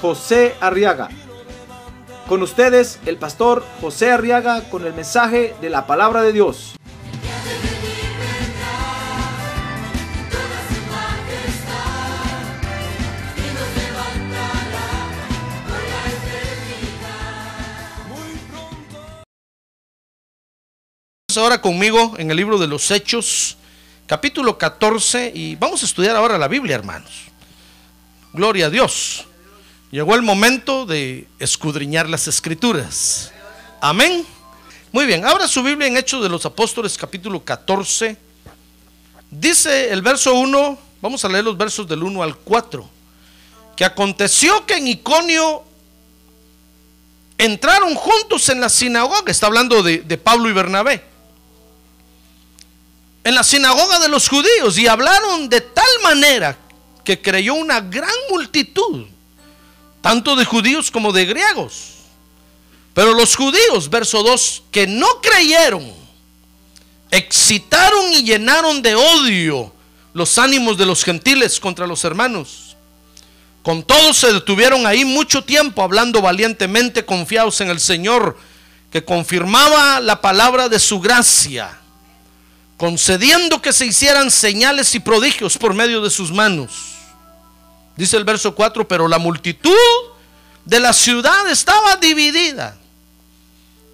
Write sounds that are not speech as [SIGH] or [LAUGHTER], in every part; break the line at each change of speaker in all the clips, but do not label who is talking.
José Arriaga. Con ustedes, el pastor José Arriaga con el mensaje de la palabra de Dios.
ahora conmigo en el libro de los Hechos, capítulo 14, y vamos a estudiar ahora la Biblia, hermanos. Gloria a Dios. Llegó el momento de escudriñar las escrituras. Amén. Muy bien, abra su Biblia en Hechos de los Apóstoles, capítulo 14. Dice el verso 1, vamos a leer los versos del 1 al 4, que aconteció que en Iconio entraron juntos en la sinagoga, está hablando de, de Pablo y Bernabé en la sinagoga de los judíos y hablaron de tal manera que creyó una gran multitud, tanto de judíos como de griegos. Pero los judíos, verso 2, que no creyeron, excitaron y llenaron de odio los ánimos de los gentiles contra los hermanos. Con todos se detuvieron ahí mucho tiempo hablando valientemente, confiados en el Señor, que confirmaba la palabra de su gracia concediendo que se hicieran señales y prodigios por medio de sus manos. Dice el verso 4, pero la multitud de la ciudad estaba dividida.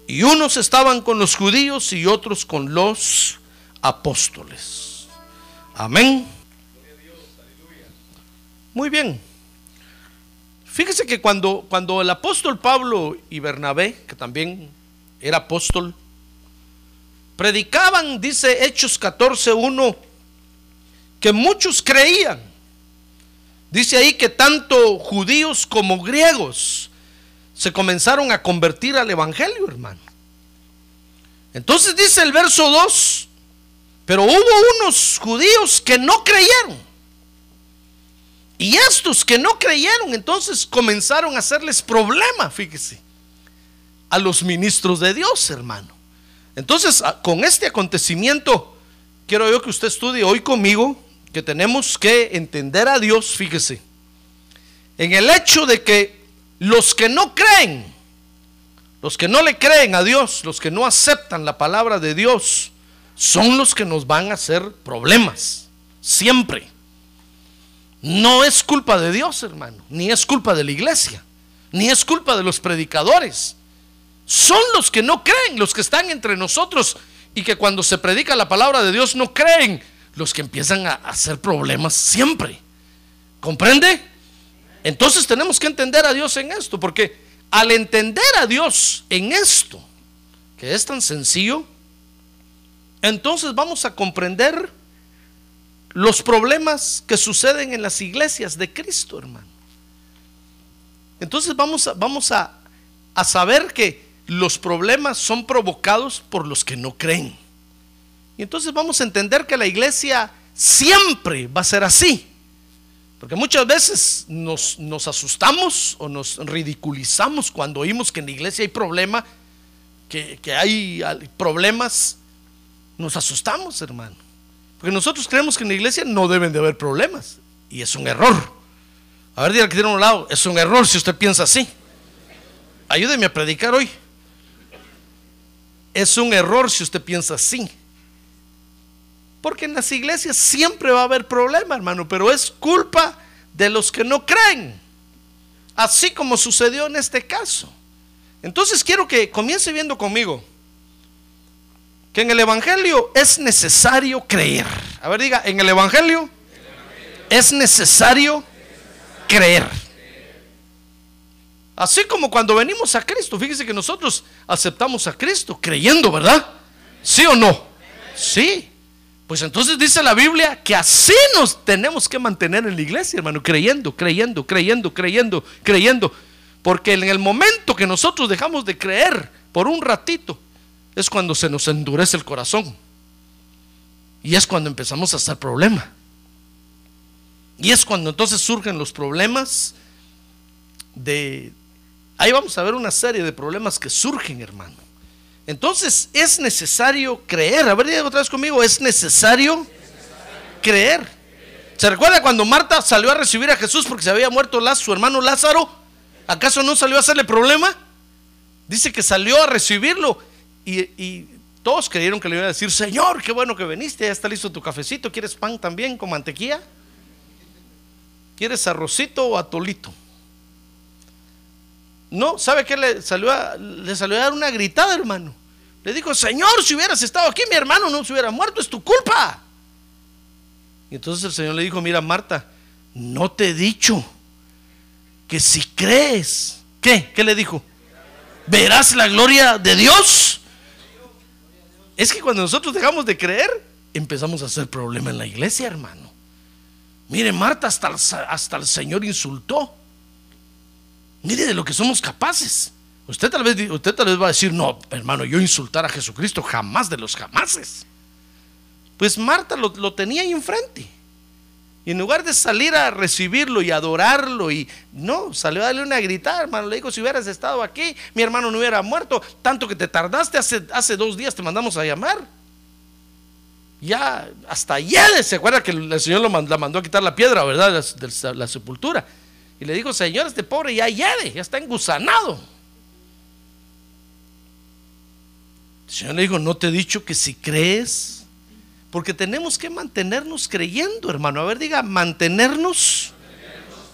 Y unos estaban con los judíos y otros con los apóstoles. Amén. Muy bien. Fíjese que cuando, cuando el apóstol Pablo y Bernabé, que también era apóstol, predicaban, dice Hechos 14.1, que muchos creían. Dice ahí que tanto judíos como griegos se comenzaron a convertir al Evangelio, hermano. Entonces dice el verso 2, pero hubo unos judíos que no creyeron. Y estos que no creyeron, entonces comenzaron a hacerles problema, fíjese, a los ministros de Dios, hermano. Entonces, con este acontecimiento, quiero yo que usted estudie hoy conmigo que tenemos que entender a Dios, fíjese, en el hecho de que los que no creen, los que no le creen a Dios, los que no aceptan la palabra de Dios, son los que nos van a hacer problemas, siempre. No es culpa de Dios, hermano, ni es culpa de la iglesia, ni es culpa de los predicadores son los que no creen, los que están entre nosotros y que cuando se predica la palabra de Dios no creen, los que empiezan a hacer problemas siempre. ¿Comprende? Entonces tenemos que entender a Dios en esto, porque al entender a Dios en esto, que es tan sencillo, entonces vamos a comprender los problemas que suceden en las iglesias de Cristo, hermano. Entonces vamos a, vamos a, a saber que los problemas son provocados por los que no creen. Y entonces vamos a entender que la iglesia siempre va a ser así. Porque muchas veces nos, asustamos o nos ridiculizamos cuando oímos que en la iglesia hay problema, que, hay problemas. Nos asustamos, hermano. Porque nosotros creemos que en la iglesia no deben de haber problemas. Y es un error. A ver, diga que tiene un lado. Es un error si usted piensa así. Ayúdeme a predicar hoy. Es un error si usted piensa así. Porque en las iglesias siempre va a haber problema, hermano, pero es culpa de los que no creen. Así como sucedió en este caso. Entonces quiero que comience viendo conmigo que en el Evangelio es necesario creer. A ver, diga, en el Evangelio es necesario creer. Así como cuando venimos a Cristo, fíjese que nosotros aceptamos a Cristo creyendo, ¿verdad? ¿Sí o no? Sí. Pues entonces dice la Biblia que así nos tenemos que mantener en la iglesia, hermano, creyendo, creyendo, creyendo, creyendo, creyendo. Porque en el momento que nosotros dejamos de creer por un ratito, es cuando se nos endurece el corazón. Y es cuando empezamos a hacer problema. Y es cuando entonces surgen los problemas de... Ahí vamos a ver una serie de problemas que surgen, hermano. Entonces es necesario creer. A ver, otra vez conmigo, es necesario creer. ¿Se recuerda cuando Marta salió a recibir a Jesús porque se había muerto su hermano Lázaro? ¿Acaso no salió a hacerle problema? Dice que salió a recibirlo y, todos creyeron que le iba a decir, Señor, qué bueno que viniste, ya está listo tu cafecito, ¿quieres pan también con mantequilla? ¿Quieres arrocito o atolito? No, ¿sabe qué le salió a, le salió a dar una gritada, hermano? Le dijo, Señor, si hubieras estado aquí, mi hermano no se hubiera muerto, es tu culpa. Y entonces el Señor le dijo, mira Marta, no te he dicho que si crees, ¿qué? ¿Qué le dijo? Verás la gloria de Dios. Es que cuando nosotros dejamos de creer, empezamos a hacer problema en la iglesia, hermano. Mire, Marta, hasta hasta el Señor insultó. Mire de lo que somos capaces. Usted tal vez, usted tal vez va a decir, no, hermano, yo insultar a Jesucristo jamás de los jamases. Pues Marta lo, tenía ahí enfrente. Y en lugar de salir a recibirlo y adorarlo, y no, salió a darle una gritada, hermano. Le dijo: Si hubieras estado aquí, mi hermano no hubiera muerto. Tanto que te tardaste, hace, hace dos días te mandamos a llamar. Ya, hasta ayer, ¿se acuerda que el Señor lo la mandó a quitar la piedra, verdad? De la sepultura. Y le dijo, Señor, este pobre ya hiede, ya está engusanado. El Señor le dijo, no te he dicho que si crees, porque tenemos que mantenernos creyendo, hermano. A ver, diga, mantenernos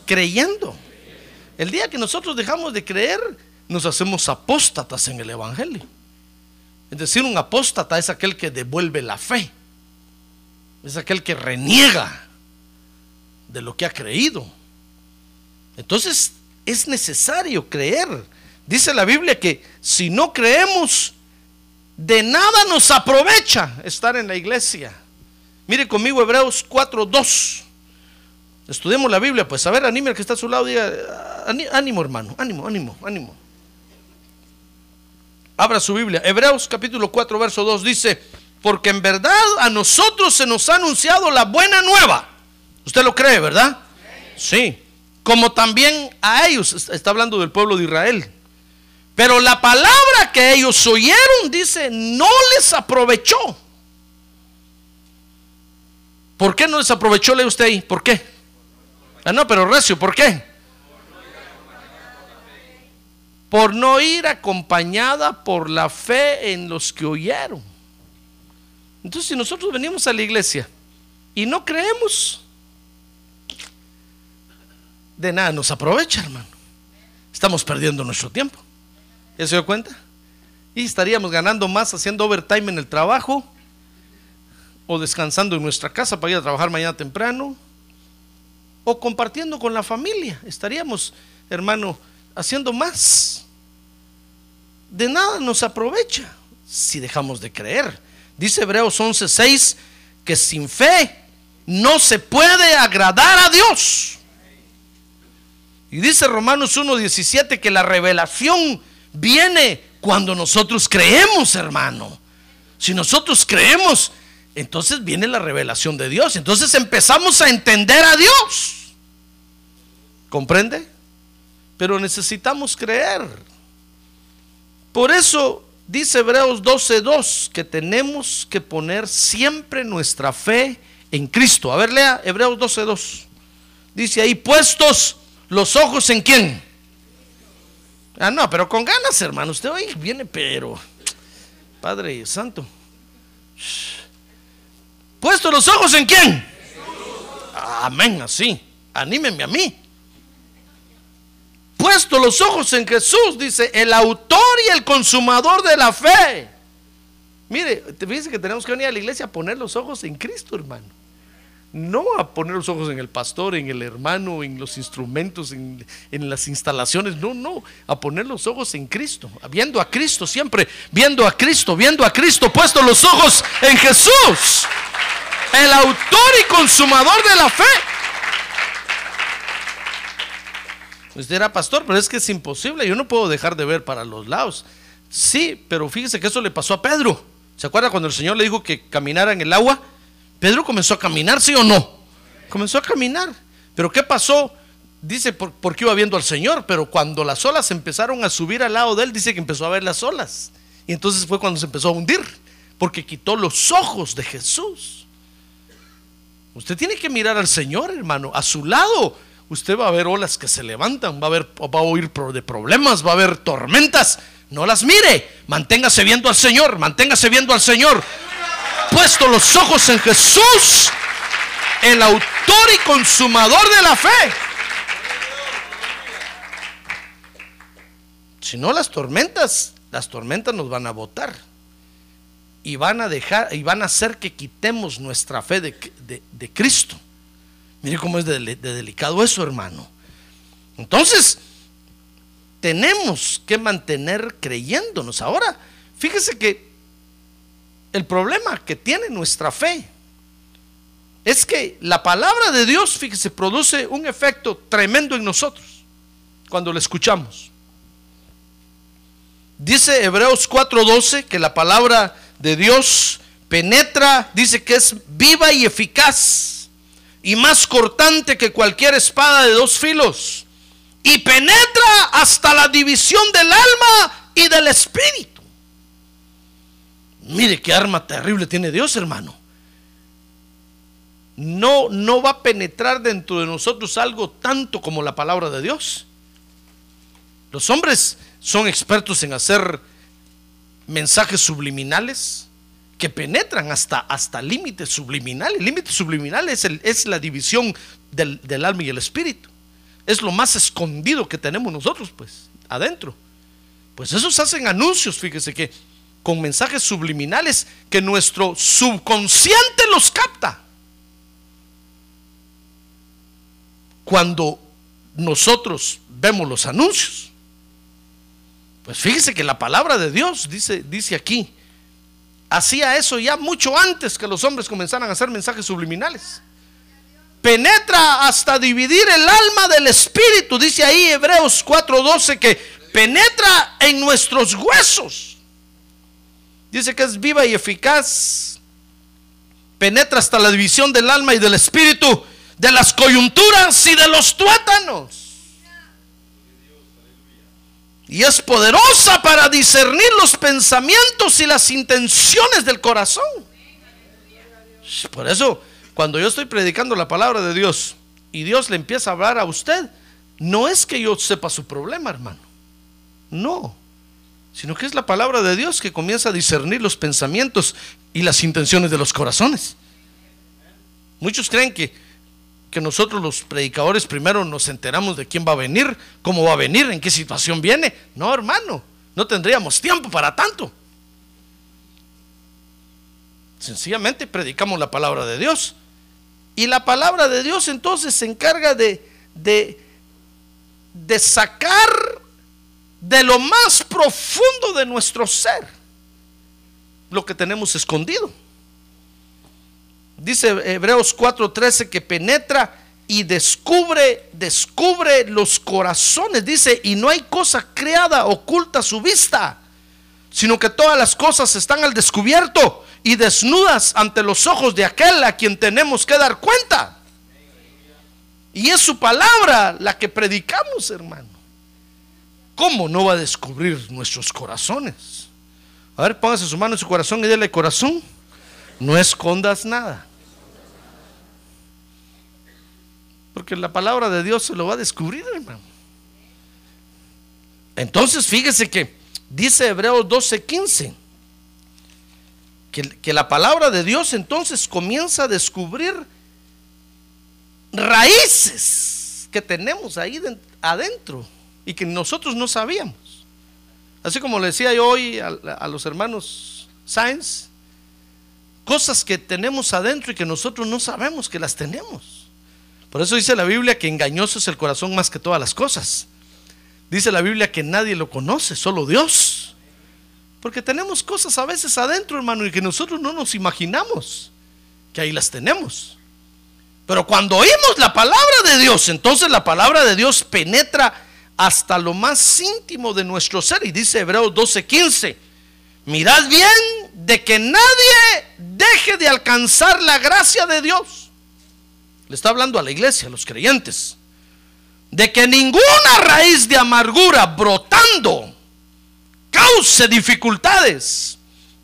creyendo. El día que nosotros dejamos de creer, nos hacemos apóstatas en el Evangelio. Es decir, un apóstata es aquel que devuelve la fe. Es aquel que reniega de lo que ha creído. Entonces es necesario creer. Dice la Biblia que si no creemos, de nada nos aprovecha estar en la iglesia. Mire conmigo Hebreos 4.2. Estudiemos la Biblia, pues a ver, anime al que está a su lado, diga, ánimo hermano, ánimo, ánimo, ánimo. Abra su Biblia. Hebreos capítulo 4, verso 2 dice, porque en verdad a nosotros se nos ha anunciado la buena nueva. ¿Usted lo cree, verdad? Sí como también a ellos, está hablando del pueblo de Israel. Pero la palabra que ellos oyeron, dice, no les aprovechó. ¿Por qué no les aprovechó? Lee usted ahí. ¿Por qué? Ah, no, pero recio, ¿por qué? Por no ir acompañada por la fe en los que oyeron. Entonces, si nosotros venimos a la iglesia y no creemos, de nada nos aprovecha, hermano. Estamos perdiendo nuestro tiempo. ¿Ya se dio cuenta? Y estaríamos ganando más haciendo overtime en el trabajo o descansando en nuestra casa para ir a trabajar mañana temprano o compartiendo con la familia. Estaríamos, hermano, haciendo más. De nada nos aprovecha si dejamos de creer. Dice Hebreos 11:6 que sin fe no se puede agradar a Dios. Y dice Romanos 1.17 que la revelación viene cuando nosotros creemos, hermano. Si nosotros creemos, entonces viene la revelación de Dios. Entonces empezamos a entender a Dios. ¿Comprende? Pero necesitamos creer. Por eso dice Hebreos 12.2 que tenemos que poner siempre nuestra fe en Cristo. A ver, lea Hebreos 12.2. Dice ahí, puestos los ojos en quién. Ah, no, pero con ganas, hermano. Usted hoy viene, pero. Padre Santo. Puesto los ojos en quién. Amén, así. Anímeme a mí. Puesto los ojos en Jesús, dice, el autor y el consumador de la fe. Mire, te dice que tenemos que venir a la iglesia a poner los ojos en Cristo, hermano no a poner los ojos en el pastor, en el hermano, en los instrumentos, en, las instalaciones, no, no, a poner los ojos en Cristo, viendo a Cristo siempre, viendo a Cristo, viendo a Cristo, puesto los ojos en Jesús, el autor y consumador de la fe. Usted era pastor, pero es que es imposible. Yo no puedo dejar de ver para los lados. Sí, pero fíjese que eso le pasó a Pedro. ¿Se acuerda cuando el Señor le dijo que caminara en el agua? Pedro comenzó a caminar, ¿sí o no? Comenzó a caminar. Pero ¿qué pasó? Dice por- porque iba viendo al Señor, pero cuando las olas empezaron a subir al lado de él, dice que empezó a ver las olas. Y entonces fue cuando se empezó a hundir, porque quitó los ojos de Jesús. Usted tiene que mirar al Señor, hermano. A su lado, usted va a ver olas que se levantan, va a, ver, va a oír de problemas, va a haber tormentas. No las mire, manténgase viendo al Señor, manténgase viendo al Señor. Puesto los ojos en Jesús, el autor y consumador de la fe. Si no las tormentas, las tormentas nos van a botar y van a dejar y van a hacer que quitemos nuestra fe de, de- Cristo. Mire cómo es de delicado eso, hermano. Entonces, tenemos que mantener creyéndonos. Ahora, fíjese que el problema que tiene nuestra fe es que la palabra de Dios, fíjese, produce un efecto tremendo en nosotros cuando la escuchamos. Dice Hebreos 4:12 que la palabra de Dios penetra, dice que es viva y eficaz y más cortante que cualquier espada de dos filos y penetra hasta la división del alma y del espíritu. Mire qué arma terrible tiene Dios, hermano. No, no va a penetrar dentro de nosotros algo tanto como la palabra de Dios. Los hombres son expertos en hacer mensajes subliminales que penetran hasta, hasta límites subliminales. El límite subliminal es, el- es la división del, del alma y el espíritu. Es lo más escondido que tenemos nosotros, pues, adentro. Pues esos hacen anuncios, fíjese que con mensajes subliminales que nuestro subconsciente los capta. Cuando nosotros vemos los anuncios. Pues fíjese que la palabra de Dios dice, dice aquí, hacía eso ya mucho antes que los hombres comenzaran a hacer mensajes subliminales. Penetra hasta dividir el alma del espíritu, dice ahí Hebreos 4:12 que penetra en nuestros huesos. Dice que es viva y eficaz. Penetra hasta la división del alma y del espíritu, de las coyunturas y de los tuétanos y es poderosa para discernir los pensamientos y las intenciones del corazón. Por eso, cuando yo estoy predicando la palabra de Dios y Dios le empieza a hablar a usted, no es que yo sepa su problema, hermano. No, sino que es la palabra de Dios que comienza a discernir los pensamientos y las intenciones de los corazones. Muchos creen que que nosotros los predicadores primero nos enteramos de quién va a venir, cómo va a venir, en qué situación viene. No, hermano, no tendríamos tiempo para tanto. Sencillamente predicamos la palabra de Dios. Y la palabra de Dios entonces se encarga de, de, de sacar de lo más profundo de nuestro ser lo que tenemos escondido. Dice Hebreos 4:13 que penetra y descubre, descubre los corazones. Dice, y no hay cosa creada oculta a su vista, sino que todas las cosas están al descubierto y desnudas ante los ojos de aquel a quien tenemos que dar cuenta. Y es su palabra la que predicamos, hermano. ¿Cómo no va a descubrir nuestros corazones? A ver, póngase su mano en su corazón y dele corazón. No escondas nada. Porque la palabra de Dios se lo va a descubrir, hermano. Entonces, fíjese que dice Hebreos 12:15 que, que la palabra de Dios entonces comienza a descubrir raíces que tenemos ahí den- adentro y que nosotros no sabíamos. Así como le decía yo hoy a, los hermanos Sainz, cosas que tenemos adentro y que nosotros no sabemos que las tenemos. Por eso dice la Biblia que engañoso es el corazón más que todas las cosas. Dice la Biblia que nadie lo conoce, solo Dios. Porque tenemos cosas a veces adentro, hermano, y que nosotros no nos imaginamos que ahí las tenemos. Pero cuando oímos la palabra de Dios, entonces la palabra de Dios penetra hasta lo más íntimo de nuestro ser. Y dice Hebreos 12:15, mirad bien de que nadie deje de alcanzar la gracia de Dios. Le está hablando a la iglesia, a los creyentes. De que ninguna raíz de amargura brotando cause dificultades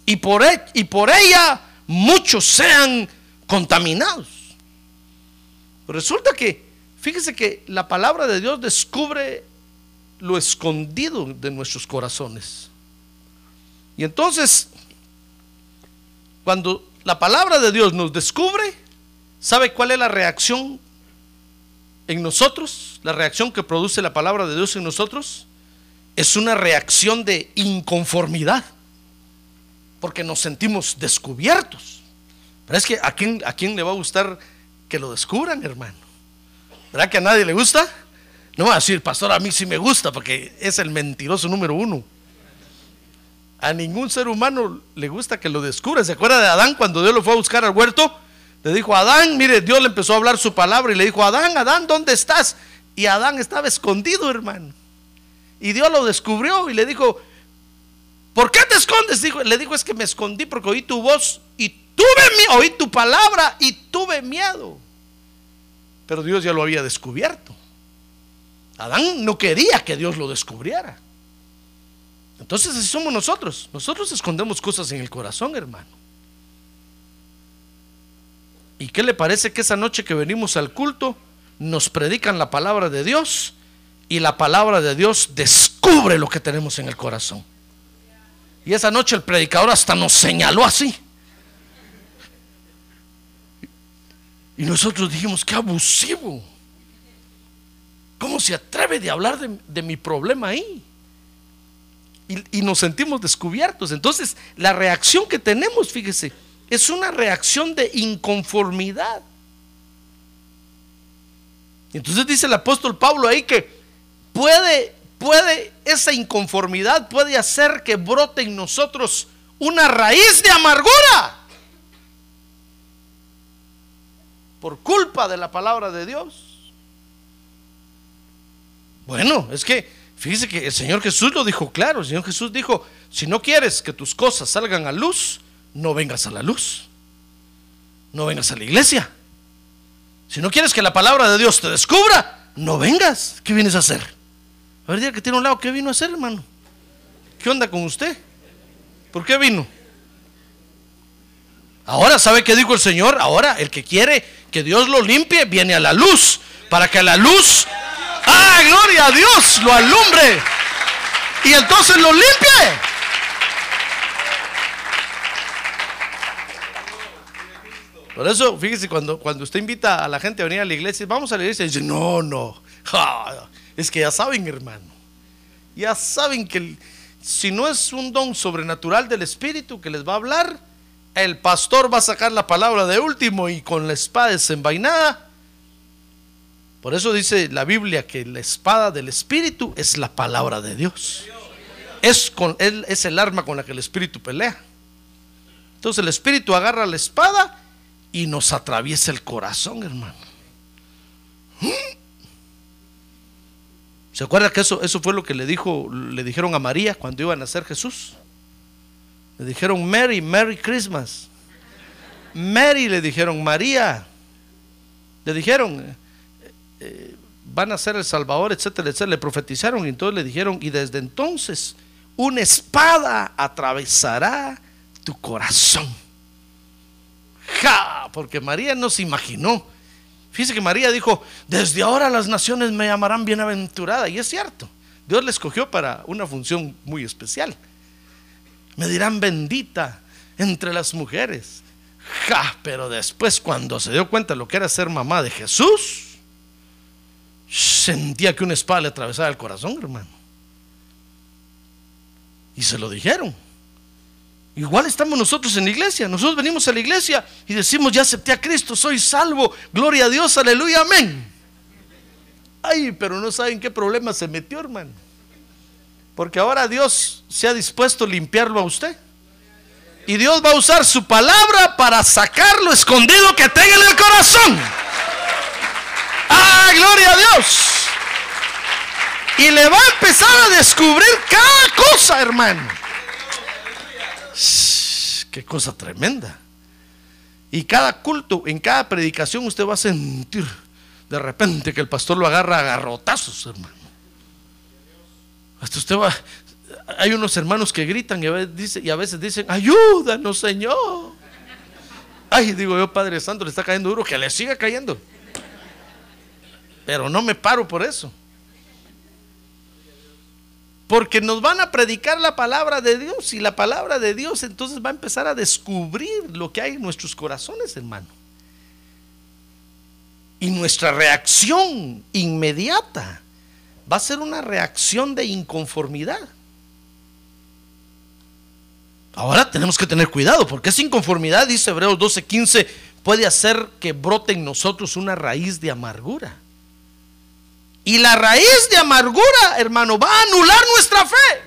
y por, e- y por ella muchos sean contaminados. Resulta que, fíjese que la palabra de Dios descubre lo escondido de nuestros corazones. Y entonces, cuando la palabra de Dios nos descubre, ¿sabe cuál es la reacción en nosotros? La reacción que produce la palabra de Dios en nosotros es una reacción de inconformidad, porque nos sentimos descubiertos. Pero es que ¿a quién, a quién le va a gustar que lo descubran, hermano? ¿Verdad que a nadie le gusta? No va a decir, pastor, a mí sí me gusta, porque es el mentiroso número uno. A ningún ser humano le gusta que lo descubra. ¿Se acuerda de Adán cuando Dios lo fue a buscar al huerto? Le dijo Adán, mire, Dios le empezó a hablar su palabra y le dijo, Adán, Adán, ¿dónde estás? Y Adán estaba escondido, hermano. Y Dios lo descubrió y le dijo, ¿por qué te escondes? Le dijo, es que me escondí porque oí tu voz y tuve miedo, oí tu palabra y tuve miedo. Pero Dios ya lo había descubierto. Adán no quería que Dios lo descubriera. Entonces así somos nosotros. Nosotros escondemos cosas en el corazón, hermano. ¿Y qué le parece que esa noche que venimos al culto nos predican la palabra de Dios y la palabra de Dios descubre lo que tenemos en el corazón? Y esa noche el predicador hasta nos señaló así. Y nosotros dijimos, qué abusivo. ¿Cómo se atreve de hablar de, mi problema ahí? Y, y nos sentimos descubiertos. Entonces, la reacción que tenemos, fíjese, es una reacción de inconformidad. Entonces dice el apóstol Pablo ahí que puede, puede, esa inconformidad puede hacer que brote en nosotros una raíz de amargura por culpa de la palabra de Dios. Bueno, es que fíjese que el Señor Jesús lo dijo claro. El Señor Jesús dijo, si no quieres que tus cosas salgan a luz, no vengas a la luz. No vengas a la iglesia. Si no quieres que la palabra de Dios te descubra, no vengas. ¿Qué vienes a hacer? A ver, que tiene un lado, ¿qué vino a hacer, hermano? ¿Qué onda con usted? ¿Por qué vino? Ahora, ¿sabe qué dijo el Señor? Ahora, el que quiere que Dios lo limpie, viene a la luz. Para que la luz, ¡ah, gloria a Dios! Lo alumbre. Y entonces lo limpie. Por eso, fíjese, cuando, cuando usted invita a la gente a venir a la iglesia, vamos a la iglesia, y dice, no, no, es que ya saben, hermano, ya saben que si no es un don sobrenatural del Espíritu que les va a hablar, el pastor va a sacar la palabra de último y con la espada desenvainada. Por eso dice la Biblia que la espada del Espíritu es la palabra de Dios. Es, con, es el arma con la que el Espíritu pelea. Entonces el Espíritu agarra la espada y nos atraviesa el corazón, hermano. ¿Se acuerda que eso, fue lo que le dijo, le dijeron a María cuando iba a nacer Jesús? Le dijeron Mary, Merry Christmas. Mary le dijeron María. Le dijeron eh, van a ser el Salvador, etcétera, etcétera. Le profetizaron y entonces le dijeron y desde entonces una espada atravesará tu corazón. Ja, porque María no se imaginó. Fíjese que María dijo, desde ahora las naciones me llamarán bienaventurada. Y es cierto, Dios la escogió para una función muy especial. Me dirán bendita entre las mujeres. Ja, pero después cuando se dio cuenta de lo que era ser mamá de Jesús, sentía que una espada le atravesaba el corazón, hermano. Y se lo dijeron. Igual estamos nosotros en la iglesia. Nosotros venimos a la iglesia y decimos, ya acepté a Cristo, soy salvo. Gloria a Dios, aleluya, amén. Ay, pero no saben qué problema se metió, hermano. Porque ahora Dios se ha dispuesto a limpiarlo a usted. Y Dios va a usar su palabra para sacar lo escondido que tenga en el corazón. ¡Ah, gloria a Dios! Y le va a empezar a descubrir cada cosa, hermano. ¡Qué cosa tremenda! Y cada culto, en cada predicación, usted va a sentir de repente que el pastor lo agarra a garrotazos, hermano. Hasta usted va. Hay unos hermanos que gritan y a veces, dice- y a veces dicen: Ayúdanos, Señor. Ay, digo yo, Padre Santo, le está cayendo duro, que le siga cayendo. Pero no me paro por eso. Porque nos van a predicar la palabra de Dios y la palabra de Dios entonces va a empezar a descubrir lo que hay en nuestros corazones, hermano. Y nuestra reacción inmediata va a ser una reacción de inconformidad. Ahora tenemos que tener cuidado porque esa inconformidad, dice Hebreos 12:15, puede hacer que brote en nosotros una raíz de amargura. Y la raíz de amargura, hermano, va a anular nuestra fe.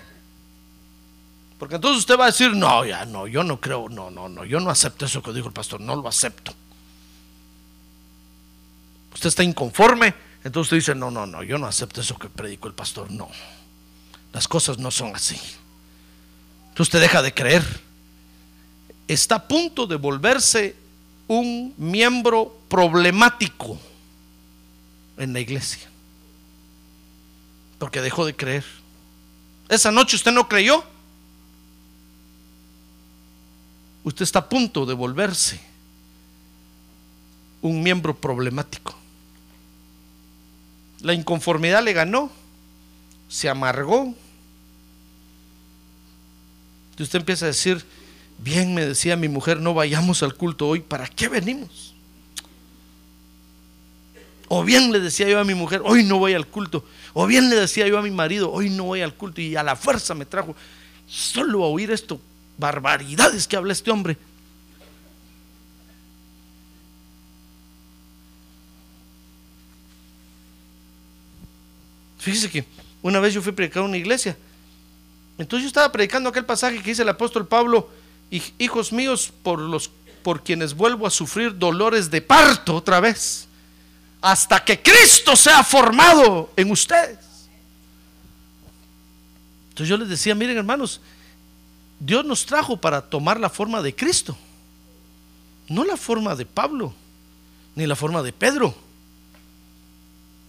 Porque entonces usted va a decir, no, ya no, yo no creo, no, no, no, yo no acepto eso que dijo el pastor, no lo acepto. Usted está inconforme, entonces usted dice, no, no, no, yo no acepto eso que predicó el pastor, no. Las cosas no son así. Entonces usted deja de creer. Está a punto de volverse un miembro problemático en la iglesia. Porque dejó de creer. Esa noche usted no creyó. Usted está a punto de volverse un miembro problemático. La inconformidad le ganó, se amargó. Y usted empieza a decir, bien me decía mi mujer, no vayamos al culto hoy, ¿para qué venimos? O bien le decía yo a mi mujer, hoy no voy al culto. O bien le decía yo a mi marido, hoy no voy al culto. Y a la fuerza me trajo solo a oír esto, barbaridades que habla este hombre. Fíjese que una vez yo fui a predicar a una iglesia. Entonces yo estaba predicando aquel pasaje que dice el apóstol Pablo, "Hij- hijos míos, por los por quienes vuelvo a sufrir dolores de parto otra vez, hasta que Cristo sea formado en ustedes. Entonces yo les decía, miren hermanos, Dios nos trajo para tomar la forma de Cristo, no la forma de Pablo, ni la forma de Pedro.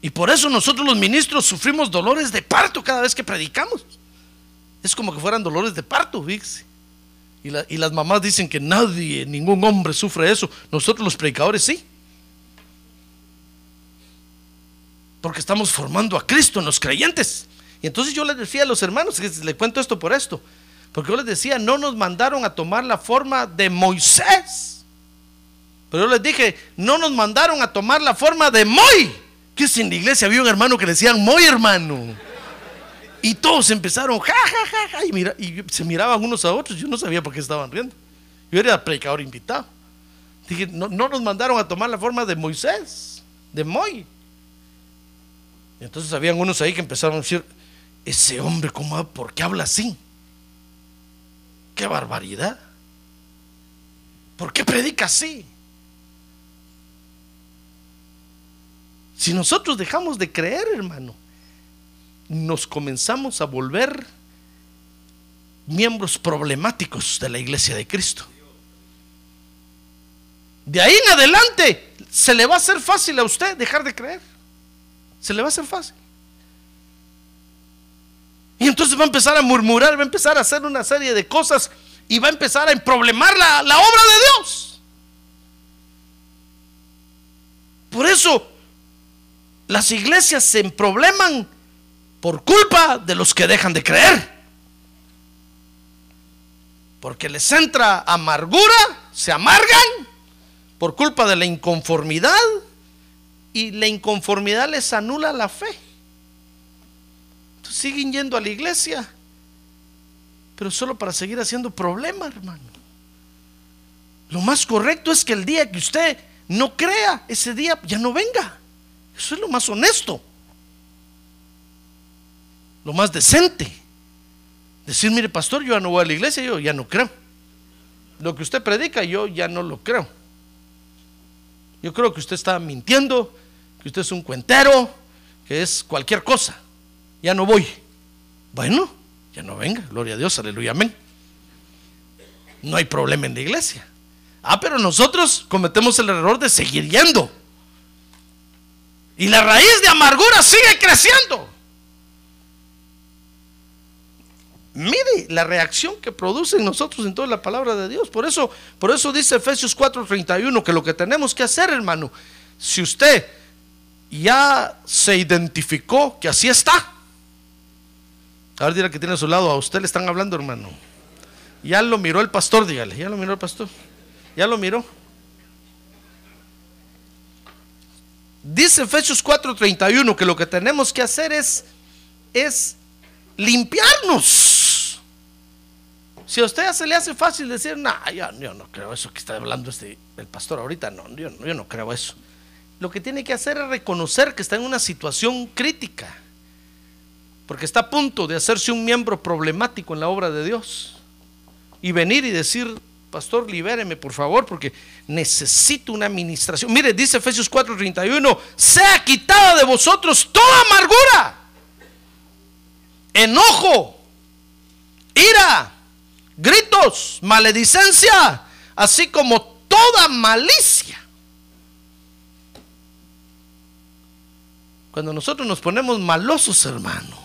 Y por eso nosotros los ministros sufrimos dolores de parto cada vez que predicamos. Es como que fueran dolores de parto, fíjese. Y, y las mamás dicen que nadie, ningún hombre sufre eso. Nosotros los predicadores sí. Porque estamos formando a Cristo en los creyentes. Y entonces yo les decía a los hermanos, que le cuento esto por esto. Porque yo les decía, no nos mandaron a tomar la forma de Moisés. Pero yo les dije, no nos mandaron a tomar la forma de Moy. Que si en la iglesia había un hermano que le decían Moy hermano. Y todos empezaron, ja, ja, ja, ja, y, y se miraban unos a otros. Yo no sabía por qué estaban riendo. Yo era predicador invitado. Dije, no, no nos mandaron a tomar la forma de Moisés, de Moy. Entonces habían unos ahí que empezaron a decir, ese hombre, ¿cómo, ¿por qué habla así? ¡Qué barbaridad! ¿Por qué predica así? Si nosotros dejamos de creer, hermano, nos comenzamos a volver miembros problemáticos de la iglesia de Cristo. De ahí en adelante se le va a hacer fácil a usted dejar de creer. Se le va a hacer fácil. Y entonces va a empezar a murmurar, va a empezar a hacer una serie de cosas y va a empezar a problemar la, la obra de Dios. Por eso las iglesias se probleman por culpa de los que dejan de creer. Porque les entra amargura, se amargan por culpa de la inconformidad y la inconformidad les anula la fe. Entonces siguen yendo a la iglesia, pero solo para seguir haciendo problema, hermano. Lo más correcto es que el día que usted no crea, ese día ya no venga. Eso es lo más honesto. Lo más decente. Decir, mire, pastor, yo ya no voy a la iglesia, yo ya no creo. Lo que usted predica, yo ya no lo creo. Yo creo que usted está mintiendo que usted es un cuentero, que es cualquier cosa. Ya no voy. Bueno, ya no venga, gloria a Dios, aleluya, amén. No hay problema en la iglesia. Ah, pero nosotros cometemos el error de seguir yendo. Y la raíz de amargura sigue creciendo. Mire la reacción que produce en nosotros en toda la palabra de Dios. Por eso, por eso dice Efesios 4:31 que lo que tenemos que hacer, hermano, si usted ya se identificó que así está, a ver, dirá que tiene a su lado, a usted le están hablando, hermano. Ya lo miró el pastor, dígale, ya lo miró el pastor. Ya lo miró. Dice Efesios 4:31 que lo que tenemos que hacer es, es limpiarnos. Si a usted ya se le hace fácil decir, no, yo, yo, no creo eso que está hablando este, el pastor ahorita, no, yo no creo eso. Lo que tiene que hacer es reconocer que está en una situación crítica, porque está a punto de hacerse un miembro problemático en la obra de Dios. Y venir y decir, pastor, libéreme por favor, porque necesito una administración. Mire, dice Efesios 4:31, sea quitada de vosotros toda amargura, enojo, ira, gritos, maledicencia, así como toda malicia. Cuando nosotros nos ponemos malosos, hermano,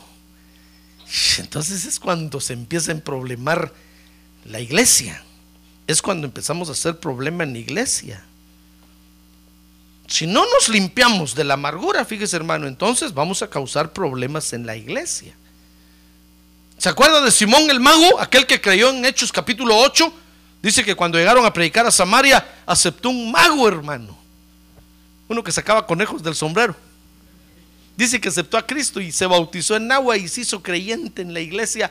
entonces es cuando se empieza a problemar la iglesia es cuando empezamos a hacer problema en la iglesia. Si no nos limpiamos de la amargura, fíjese hermano, entonces vamos a causar problemas en la iglesia. ¿Se acuerda de Simón el mago, aquel que creyó en Hechos capítulo 8? Dice que cuando llegaron a predicar a Samaria, aceptó un mago, hermano. Uno que sacaba conejos del sombrero. Dice que aceptó a Cristo y se bautizó en agua y se hizo creyente en la iglesia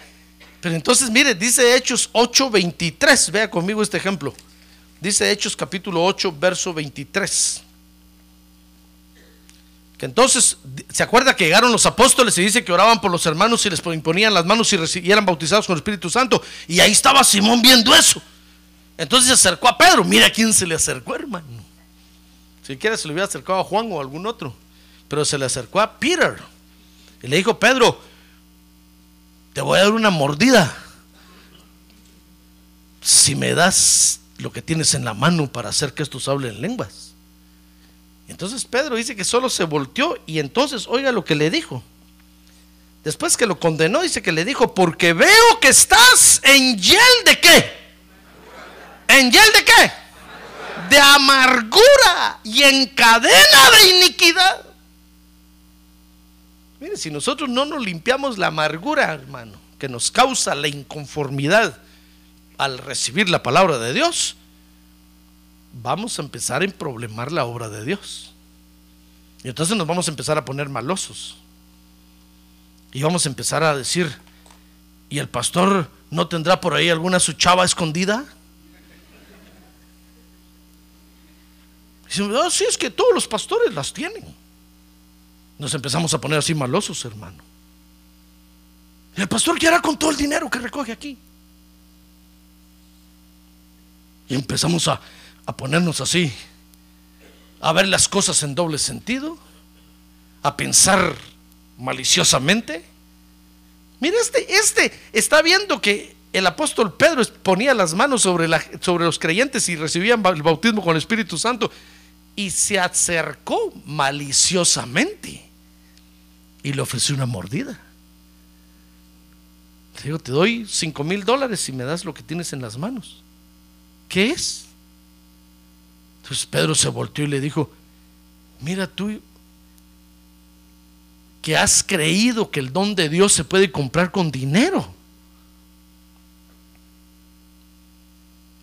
pero entonces, mire, dice Hechos 8:23. Vea conmigo este ejemplo. Dice Hechos capítulo 8, verso 23. Que entonces, ¿se acuerda que llegaron los apóstoles y dice que oraban por los hermanos y les imponían las manos y, eran bautizados con el Espíritu Santo? Y ahí estaba Simón viendo eso. Entonces se acercó a Pedro. Mira quién se le acercó, hermano. Si quiere se le hubiera acercado a Juan o a algún otro. Pero se le acercó a Peter. Y le dijo, Pedro, te voy a dar una mordida. Si me das lo que tienes en la mano para hacer que estos hablen lenguas. Entonces Pedro dice que solo se volteó y entonces oiga lo que le dijo. Después que lo condenó, dice que le dijo, porque veo que estás en hiel de qué. ¿En hiel de qué? De amargura y en cadena de iniquidad. Mire, si nosotros no nos limpiamos la amargura, hermano, que nos causa la inconformidad al recibir la palabra de Dios, vamos a empezar a problemar la obra de Dios. Y entonces nos vamos a empezar a poner malosos. Y vamos a empezar a decir, ¿y el pastor no tendrá por ahí alguna su chava escondida? Y oh, sí, es que todos los pastores las tienen. Nos empezamos a poner así malosos, hermano. el pastor qué hará con todo el dinero que recoge aquí? Y empezamos a, a ponernos así, a ver las cosas en doble sentido, a pensar maliciosamente. Mire, este, este está viendo que el apóstol Pedro ponía las manos sobre, la, sobre los creyentes y recibían el bautismo con el Espíritu Santo y se acercó maliciosamente y le ofreció una mordida. Le digo, te doy cinco mil dólares si me das lo que tienes en las manos. ¿Qué es? Entonces Pedro se volteó y le dijo, mira tú que has creído que el don de Dios se puede comprar con dinero.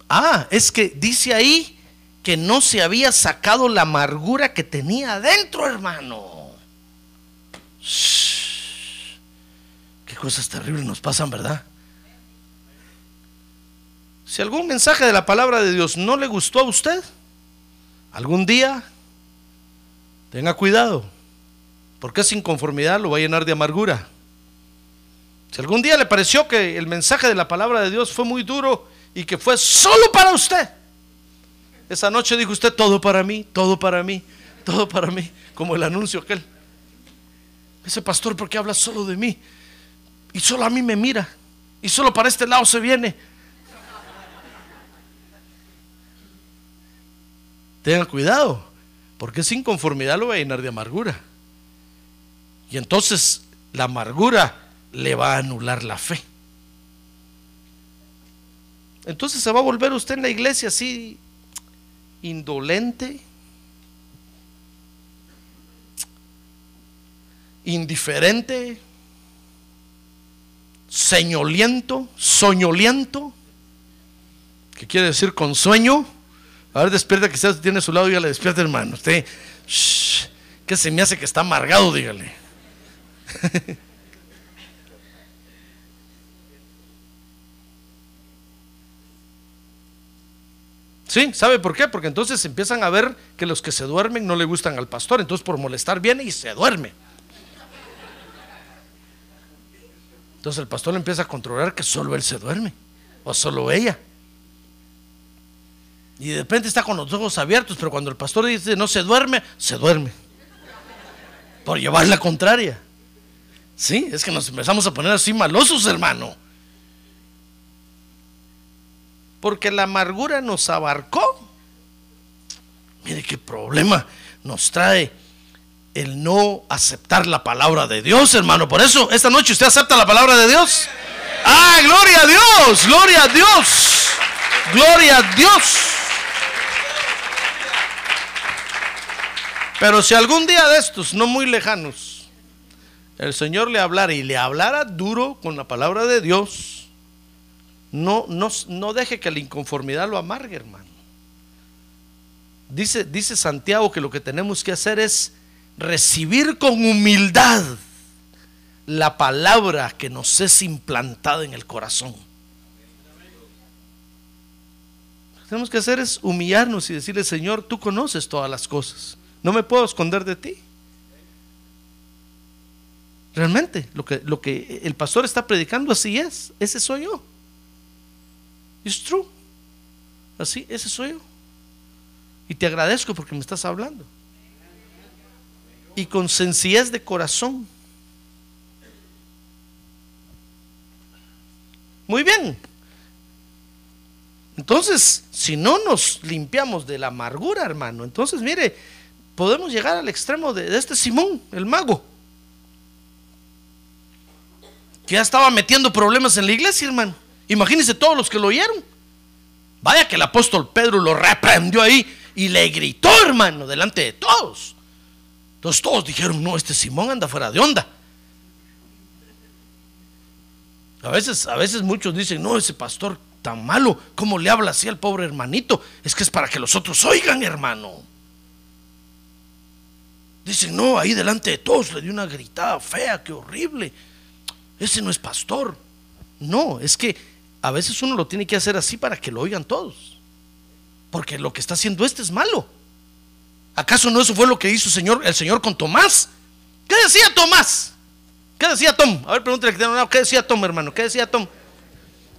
Ah, es que dice ahí que no se había sacado la amargura que tenía adentro, hermano. Qué cosas terribles nos pasan, ¿verdad? Si algún mensaje de la palabra de Dios no le gustó a usted, algún día tenga cuidado, porque esa inconformidad lo va a llenar de amargura. Si algún día le pareció que el mensaje de la palabra de Dios fue muy duro y que fue solo para usted, esa noche dijo usted, todo para mí, todo para mí, Todo para mí, como el anuncio aquel. Ese pastor, ¿por qué habla solo de mí? Y solo a mí me mira. Y solo para este lado se viene. Tengan cuidado, porque esa inconformidad lo va a llenar de amargura. Y entonces la amargura le va a anular la fe. Entonces se va a volver usted en la iglesia así indolente, indiferente, señoliento, soñoliento, ¿qué quiere decir con sueño? A ver, despierta que usted tiene a su lado y ya le despierta, hermano. Usted, que se me hace que está amargado, dígale. [LAUGHS] Sí, ¿sabe por qué? Porque entonces empiezan a ver que los que se duermen no le gustan al pastor, entonces por molestar viene y se duerme. Entonces el pastor le empieza a controlar que solo él se duerme, o solo ella. Y de repente está con los ojos abiertos, pero cuando el pastor dice no se duerme, se duerme. Por llevar la contraria. Sí, es que nos empezamos a poner así malosos, hermano porque la amargura nos abarcó. Mire qué problema nos trae el no aceptar la palabra de Dios, hermano. Por eso, esta noche usted acepta la palabra de Dios. Ah, gloria a Dios, gloria a Dios, gloria a Dios. Pero si algún día de estos, no muy lejanos, el Señor le hablara y le hablara duro con la palabra de Dios, no, no, deje que la inconformidad lo amargue, hermano. Dice, dice Santiago que lo que tenemos que hacer es recibir con humildad la palabra que nos es implantada en el corazón. Lo que tenemos que hacer es humillarnos y decirle, Señor, tú conoces todas las cosas. No me puedo esconder de ti. Realmente, lo que, lo que el pastor está predicando así es. Ese soy yo. Es true. Así, ese soy yo. Y te agradezco porque me estás hablando. Y con sencillez de corazón. Muy bien. Entonces, si no nos limpiamos de la amargura, hermano, entonces mire, podemos llegar al extremo de, de este Simón, el mago, que ya estaba metiendo problemas en la iglesia, hermano. Imagínense todos los que lo oyeron. Vaya que el apóstol Pedro lo reprendió ahí y le gritó, hermano, delante de todos. Entonces todos dijeron, no, este Simón anda fuera de onda. A veces, a veces muchos dicen, no, ese pastor tan malo, ¿cómo le habla así al pobre hermanito? Es que es para que los otros oigan, hermano. Dicen, no, ahí delante de todos le dio una gritada fea, qué horrible. Ese no es pastor. No, es que a veces uno lo tiene que hacer así para que lo oigan todos. Porque lo que está haciendo este es malo. ¿Acaso no eso fue lo que hizo el Señor, el Señor con Tomás? ¿Qué decía Tomás? ¿Qué decía Tom? A ver, pregúntale ¿qué decía Tom, hermano? ¿Qué decía Tom?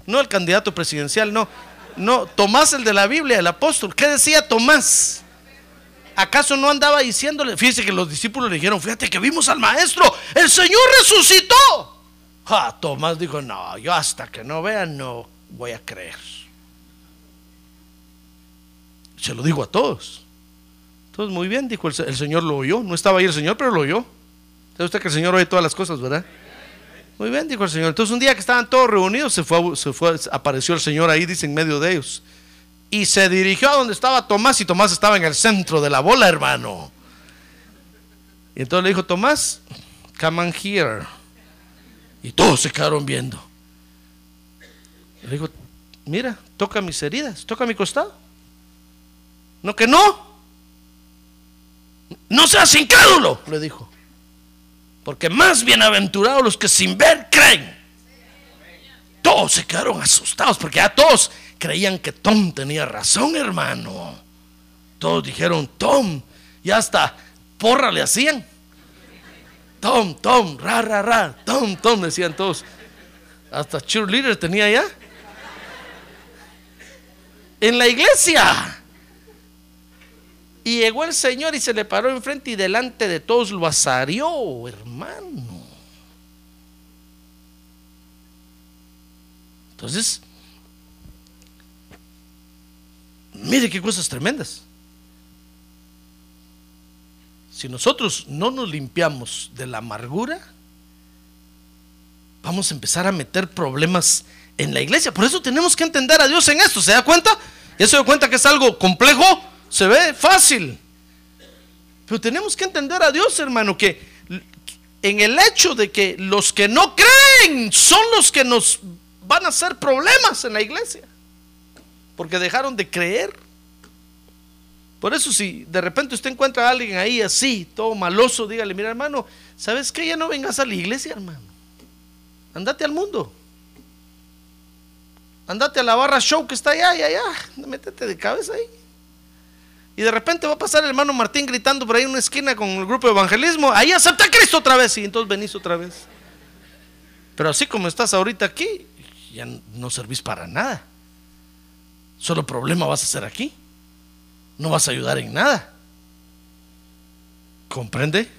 No el candidato presidencial, no. No, Tomás el de la Biblia, el apóstol. ¿Qué decía Tomás? ¿Acaso no andaba diciéndole? Fíjese que los discípulos le dijeron, fíjate que vimos al maestro, el Señor resucitó. Tomás dijo, no, yo hasta que no vea no voy a creer. Se lo digo a todos. Entonces, muy bien, dijo el, Señor, lo oyó. No estaba ahí el Señor, pero lo oyó. ¿Sabe usted que el Señor oye todas las cosas, verdad? Muy bien, dijo el Señor. Entonces, un día que estaban todos reunidos, se fue, se fue, apareció el Señor ahí, dice, en medio de ellos. Y se dirigió a donde estaba Tomás, y Tomás estaba en el centro de la bola, hermano. Y entonces le dijo, Tomás, come on here. Y todos se quedaron viendo. Le digo, mira, toca mis heridas, toca mi costado. No que no. No seas incrédulo, le dijo. Porque más bienaventurados los que sin ver creen. Todos se quedaron asustados porque ya todos creían que Tom tenía razón, hermano. Todos dijeron, Tom, y hasta porra le hacían. Tom, Tom, ra, ra, ra, Tom, Tom, decían todos. Hasta cheerleader tenía ya. En la iglesia. Y llegó el Señor y se le paró enfrente y delante de todos lo asarió, hermano. Entonces, mire qué cosas tremendas. Si nosotros no nos limpiamos de la amargura, vamos a empezar a meter problemas en la iglesia. Por eso tenemos que entender a Dios en esto. ¿Se da cuenta? ¿Ya se da cuenta que es algo complejo? Se ve fácil. Pero tenemos que entender a Dios, hermano, que en el hecho de que los que no creen son los que nos van a hacer problemas en la iglesia. Porque dejaron de creer. Por eso si de repente usted encuentra a alguien ahí así, todo maloso, dígale, mira hermano, ¿sabes qué? Ya no vengas a la iglesia, hermano. Andate al mundo. Andate a la barra show que está allá y allá. Métete de cabeza ahí. Y de repente va a pasar el hermano Martín gritando por ahí en una esquina con el grupo de evangelismo. Ahí acepta a Cristo otra vez. Y entonces venís otra vez. Pero así como estás ahorita aquí, ya no servís para nada. Solo problema vas a hacer aquí. No vas a ayudar en nada. ¿Comprende?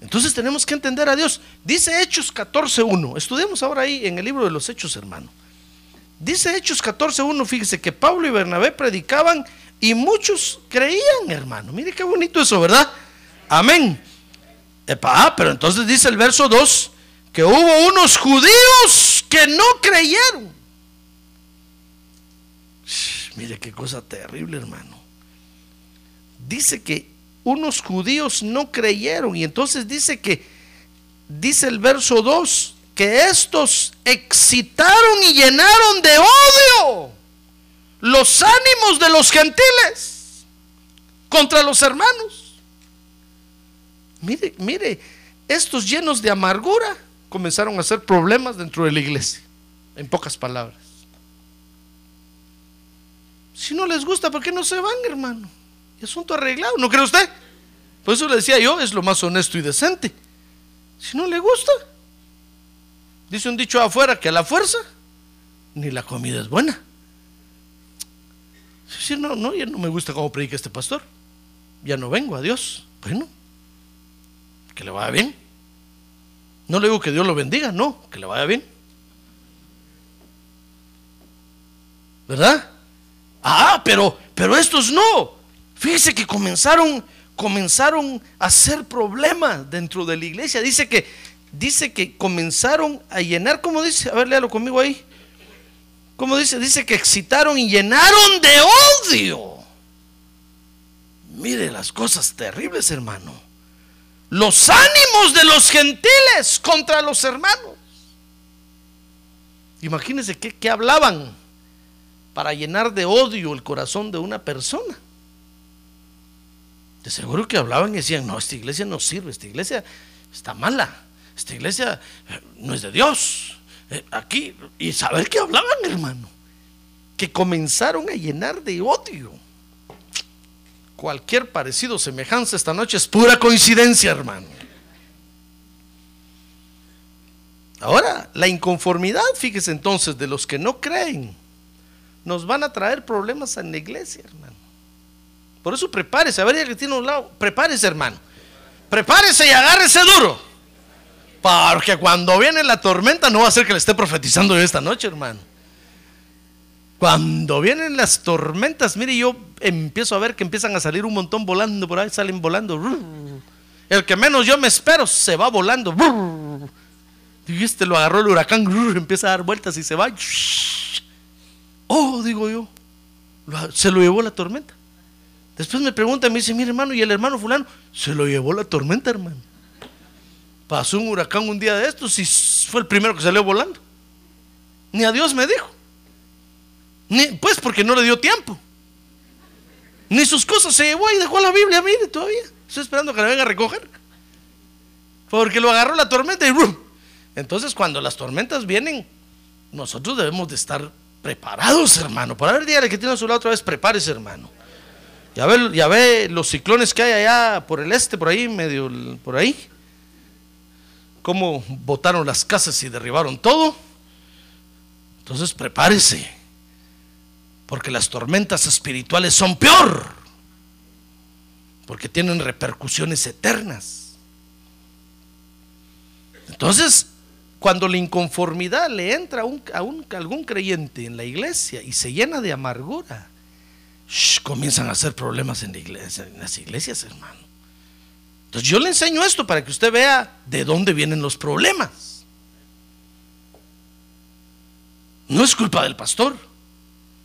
Entonces tenemos que entender a Dios. Dice Hechos 14.1. Estudiemos ahora ahí en el libro de los Hechos, hermano. Dice Hechos 14.1, fíjese que Pablo y Bernabé predicaban y muchos creían, hermano. Mire qué bonito eso, ¿verdad? Amén. ah, pero entonces dice el verso 2 que hubo unos judíos que no creyeron. Mire qué cosa terrible, hermano. Dice que unos judíos no creyeron y entonces dice que, dice el verso 2, que estos excitaron y llenaron de odio los ánimos de los gentiles contra los hermanos. Mire, mire, estos llenos de amargura comenzaron a hacer problemas dentro de la iglesia, en pocas palabras. Si no les gusta, ¿por qué no se van, hermano? asunto arreglado, ¿no cree usted? Por eso le decía yo, es lo más honesto y decente. Si no le gusta, dice un dicho afuera que a la fuerza ni la comida es buena. Si no, no, ya no me gusta cómo predica este pastor. Ya no vengo a Dios. Bueno, que le vaya bien. No le digo que Dios lo bendiga, no, que le vaya bien. ¿Verdad? Ah, pero, pero estos no. Fíjese que comenzaron, comenzaron a hacer problemas dentro de la iglesia. Dice que, dice que comenzaron a llenar, ¿cómo dice? A ver, léalo conmigo ahí. ¿Cómo dice? Dice que excitaron y llenaron de odio. Mire las cosas terribles, hermano. Los ánimos de los gentiles contra los hermanos. Imagínense qué hablaban para llenar de odio el corazón de una persona. De seguro que hablaban y decían, no, esta iglesia no sirve, esta iglesia está mala, esta iglesia eh, no es de Dios. Eh, aquí, y saber que hablaban, hermano, que comenzaron a llenar de odio. Cualquier parecido, semejanza esta noche es pura coincidencia, hermano. Ahora, la inconformidad, fíjese entonces, de los que no creen, nos van a traer problemas en la iglesia, hermano. Por eso prepárese, a ver que tiene un lado, prepárese hermano. Prepárese y agárrese duro. Porque cuando viene la tormenta no va a ser que le esté profetizando esta noche, hermano. Cuando vienen las tormentas, mire, yo empiezo a ver que empiezan a salir un montón volando por ahí, salen volando. El que menos yo me espero se va volando. Y este lo agarró el huracán, empieza a dar vueltas y se va. Oh, digo yo, se lo llevó la tormenta. Después me pregunta, me dice, mi hermano, ¿y el hermano fulano? Se lo llevó la tormenta, hermano. Pasó un huracán un día de estos y fue el primero que salió volando. Ni a Dios me dijo. Ni, pues porque no le dio tiempo. Ni sus cosas se llevó y dejó la Biblia, mire, todavía. Estoy esperando que la venga a recoger. Porque lo agarró la tormenta y ¡brum! Entonces, cuando las tormentas vienen, nosotros debemos de estar preparados, hermano. Por haber dígale que tiene a su lado otra vez, prepárese, hermano. Ya ve, ya ve los ciclones que hay allá por el este, por ahí, medio por ahí. Cómo botaron las casas y derribaron todo. Entonces prepárese. Porque las tormentas espirituales son peor. Porque tienen repercusiones eternas. Entonces, cuando la inconformidad le entra a, algún creyente en la iglesia y se llena de amargura, comienzan a hacer problemas en las iglesias, hermano. Entonces yo le enseño esto para que usted vea de dónde vienen los problemas. No es culpa del pastor,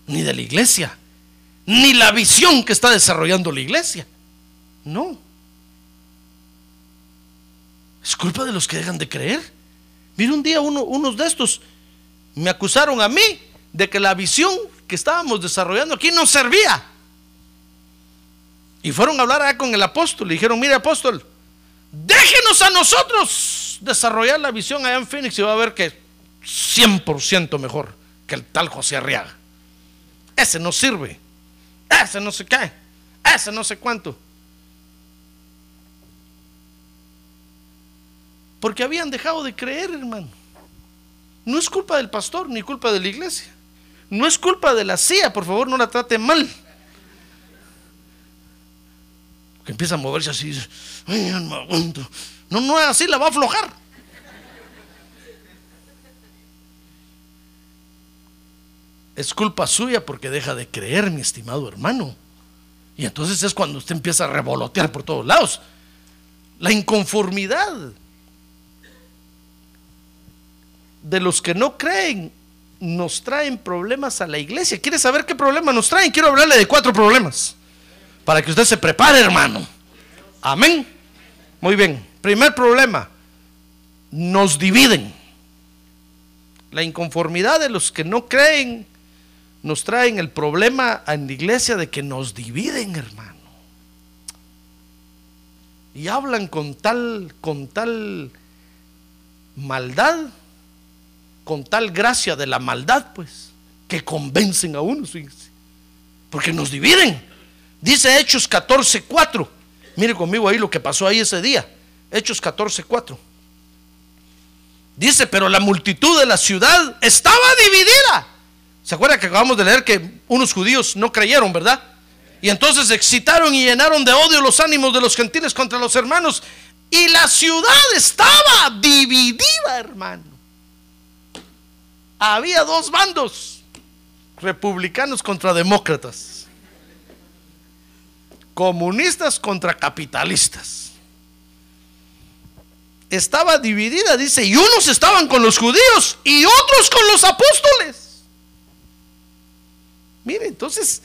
ni de la iglesia, ni la visión que está desarrollando la iglesia. No. Es culpa de los que dejan de creer. Un día uno, unos de estos me acusaron a mí de que la visión que estábamos desarrollando aquí no servía. Y fueron a hablar allá con el apóstol. Le dijeron, mire apóstol, déjenos a nosotros desarrollar la visión allá en Phoenix y va a ver que 100% mejor que el tal José Arriaga. Ese no sirve. Ese no se cae. Ese no sé cuánto. Porque habían dejado de creer, hermano. No es culpa del pastor ni culpa de la iglesia. No es culpa de la CIA, por favor, no la trate mal. Que empieza a moverse así. Ay, no aguanto. No, no es así, la va a aflojar. Es culpa suya porque deja de creer, mi estimado hermano. Y entonces es cuando usted empieza a revolotear por todos lados. La inconformidad de los que no creen nos traen problemas a la iglesia. ¿Quiere saber qué problemas nos traen? Quiero hablarle de cuatro problemas. Para que usted se prepare, hermano. Amén. Muy bien. Primer problema. Nos dividen. La inconformidad de los que no creen nos traen el problema en la iglesia de que nos dividen, hermano. Y hablan con tal, con tal maldad con tal gracia de la maldad, pues, que convencen a uno, porque nos dividen. Dice Hechos 14:4. Mire conmigo ahí lo que pasó ahí ese día. Hechos 14:4. Dice, pero la multitud de la ciudad estaba dividida. ¿Se acuerda que acabamos de leer que unos judíos no creyeron, verdad? Y entonces excitaron y llenaron de odio los ánimos de los gentiles contra los hermanos. Y la ciudad estaba dividida, hermano había dos bandos, republicanos contra demócratas, comunistas contra capitalistas. Estaba dividida, dice, y unos estaban con los judíos y otros con los apóstoles. Mire, entonces,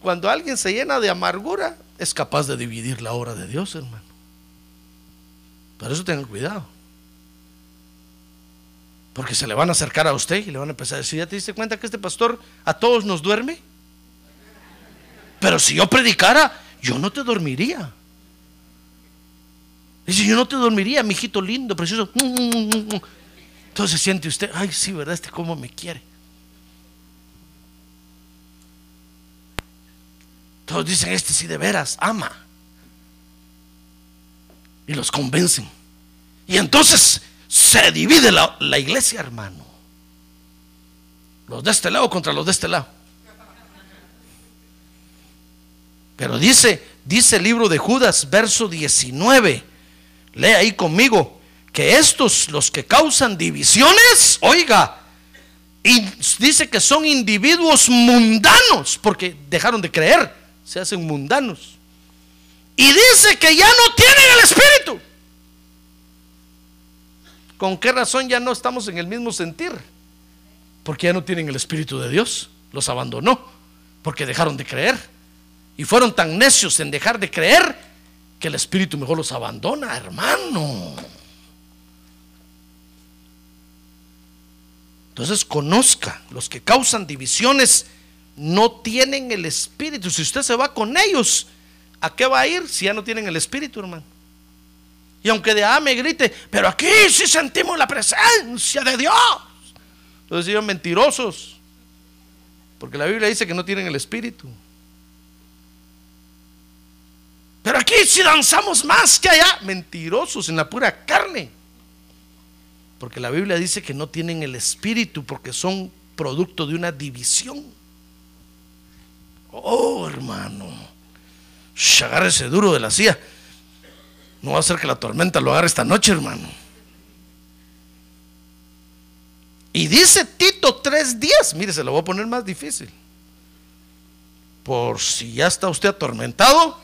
cuando alguien se llena de amargura, es capaz de dividir la obra de Dios, hermano. Por eso tengan cuidado. Porque se le van a acercar a usted y le van a empezar a decir, ¿ya te diste cuenta que este pastor a todos nos duerme? Pero si yo predicara, yo no te dormiría. Dice, yo no te dormiría, mi hijito lindo, precioso. Entonces siente usted, ay, sí, ¿verdad? Este cómo me quiere. Todos dicen, este sí de veras ama. Y los convencen. Y entonces se divide la, la, iglesia, hermano. Los de este lado contra los de este lado. Pero dice, dice el libro de Judas, verso 19. Lee ahí conmigo que estos, los que causan divisiones, oiga, y dice que son individuos mundanos, porque dejaron de creer, se hacen mundanos. Y dice que ya no tienen el Espíritu. ¿Con qué razón ya no estamos en el mismo sentir? Porque ya no tienen el Espíritu de Dios. Los abandonó. Porque dejaron de creer. Y fueron tan necios en dejar de creer que el Espíritu mejor los abandona, hermano. Entonces conozca, los que causan divisiones no tienen el Espíritu. Si usted se va con ellos, ¿a qué va a ir si ya no tienen el Espíritu, hermano? Y aunque de A me grite, pero aquí sí sentimos la presencia de Dios. Entonces ellos mentirosos. Porque la Biblia dice que no tienen el Espíritu. Pero aquí sí danzamos más que allá. Mentirosos en la pura carne. Porque la Biblia dice que no tienen el Espíritu porque son producto de una división. Oh, hermano. Shh, agárrese duro de la silla. No va a ser que la tormenta lo agarre esta noche, hermano. Y dice Tito 3.10. Mire, se lo voy a poner más difícil. Por si ya está usted atormentado.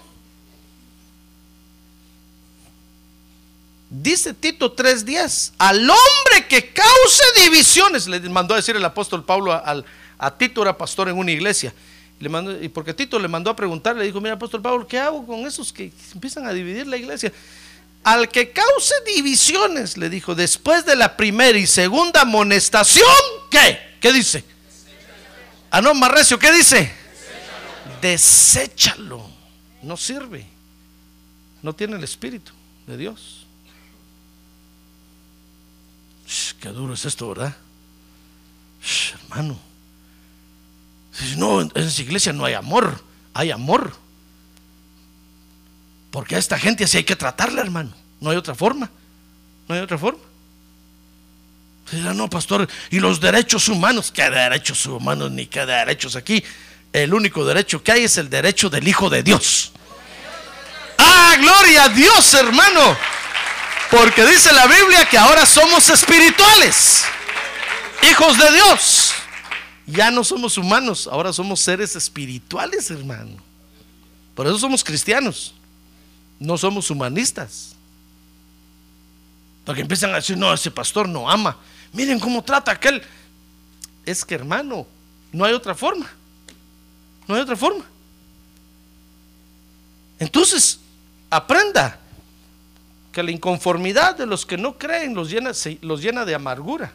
Dice Tito 3.10. Al hombre que cause divisiones. Le mandó a decir el apóstol Pablo a, a Tito, era pastor en una iglesia. Le mandó, y porque Tito le mandó a preguntar, le dijo, mira, apóstol Pablo, ¿qué hago con esos que empiezan a dividir la iglesia? Al que cause divisiones, le dijo, después de la primera y segunda amonestación, ¿qué? ¿Qué dice? Ah, no, más recio, ¿qué dice? Deséchalo. No sirve. No tiene el espíritu de Dios. Qué duro es esto, ¿verdad? Hermano. No, en esa iglesia no hay amor, hay amor. Porque a esta gente así hay que tratarla, hermano. No hay otra forma. No hay otra forma. No, pastor, y los derechos humanos, ¿qué derechos humanos ni qué derechos aquí? El único derecho que hay es el derecho del Hijo de Dios. Ah, gloria a Dios, hermano. Porque dice la Biblia que ahora somos espirituales, hijos de Dios. Ya no somos humanos, ahora somos seres espirituales, hermano. Por eso somos cristianos, no somos humanistas. Porque empiezan a decir, no, ese pastor no ama. Miren cómo trata aquel. Es que, hermano, no hay otra forma. No hay otra forma. Entonces, aprenda que la inconformidad de los que no creen los llena, los llena de amargura.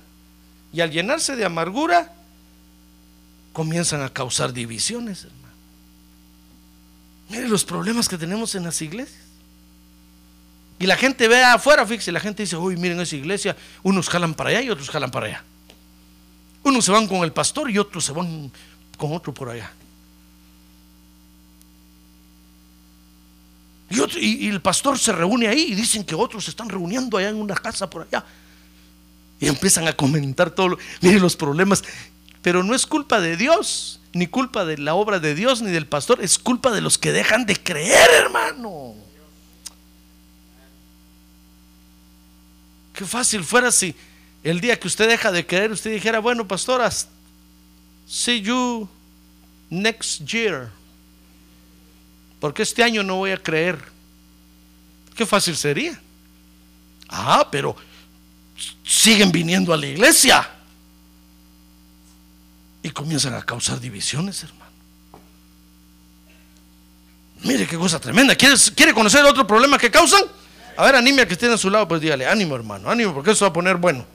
Y al llenarse de amargura, comienzan a causar divisiones, hermano. Mire los problemas que tenemos en las iglesias. Y la gente ve afuera, fíjese, la gente dice, uy, miren esa iglesia, unos jalan para allá y otros jalan para allá. Unos se van con el pastor y otros se van con otro por allá. Y, el pastor se reúne ahí y dicen que otros se están reuniendo allá en una casa por allá. Y empiezan a comentar todo. Lo, mire los problemas. Pero no es culpa de Dios, ni culpa de la obra de Dios, ni del pastor. Es culpa de los que dejan de creer, hermano. Qué fácil fuera si el día que usted deja de creer, usted dijera, bueno, pastoras, see you next year. Porque este año no voy a creer. Qué fácil sería. Ah, pero siguen viniendo a la iglesia. Y comienzan a causar divisiones, hermano. Mire qué cosa tremenda. ¿Quiere, quiere conocer otro problema que causan? A ver, anime a que esté a su lado, pues dígale, ánimo hermano, ánimo, porque eso va a poner bueno.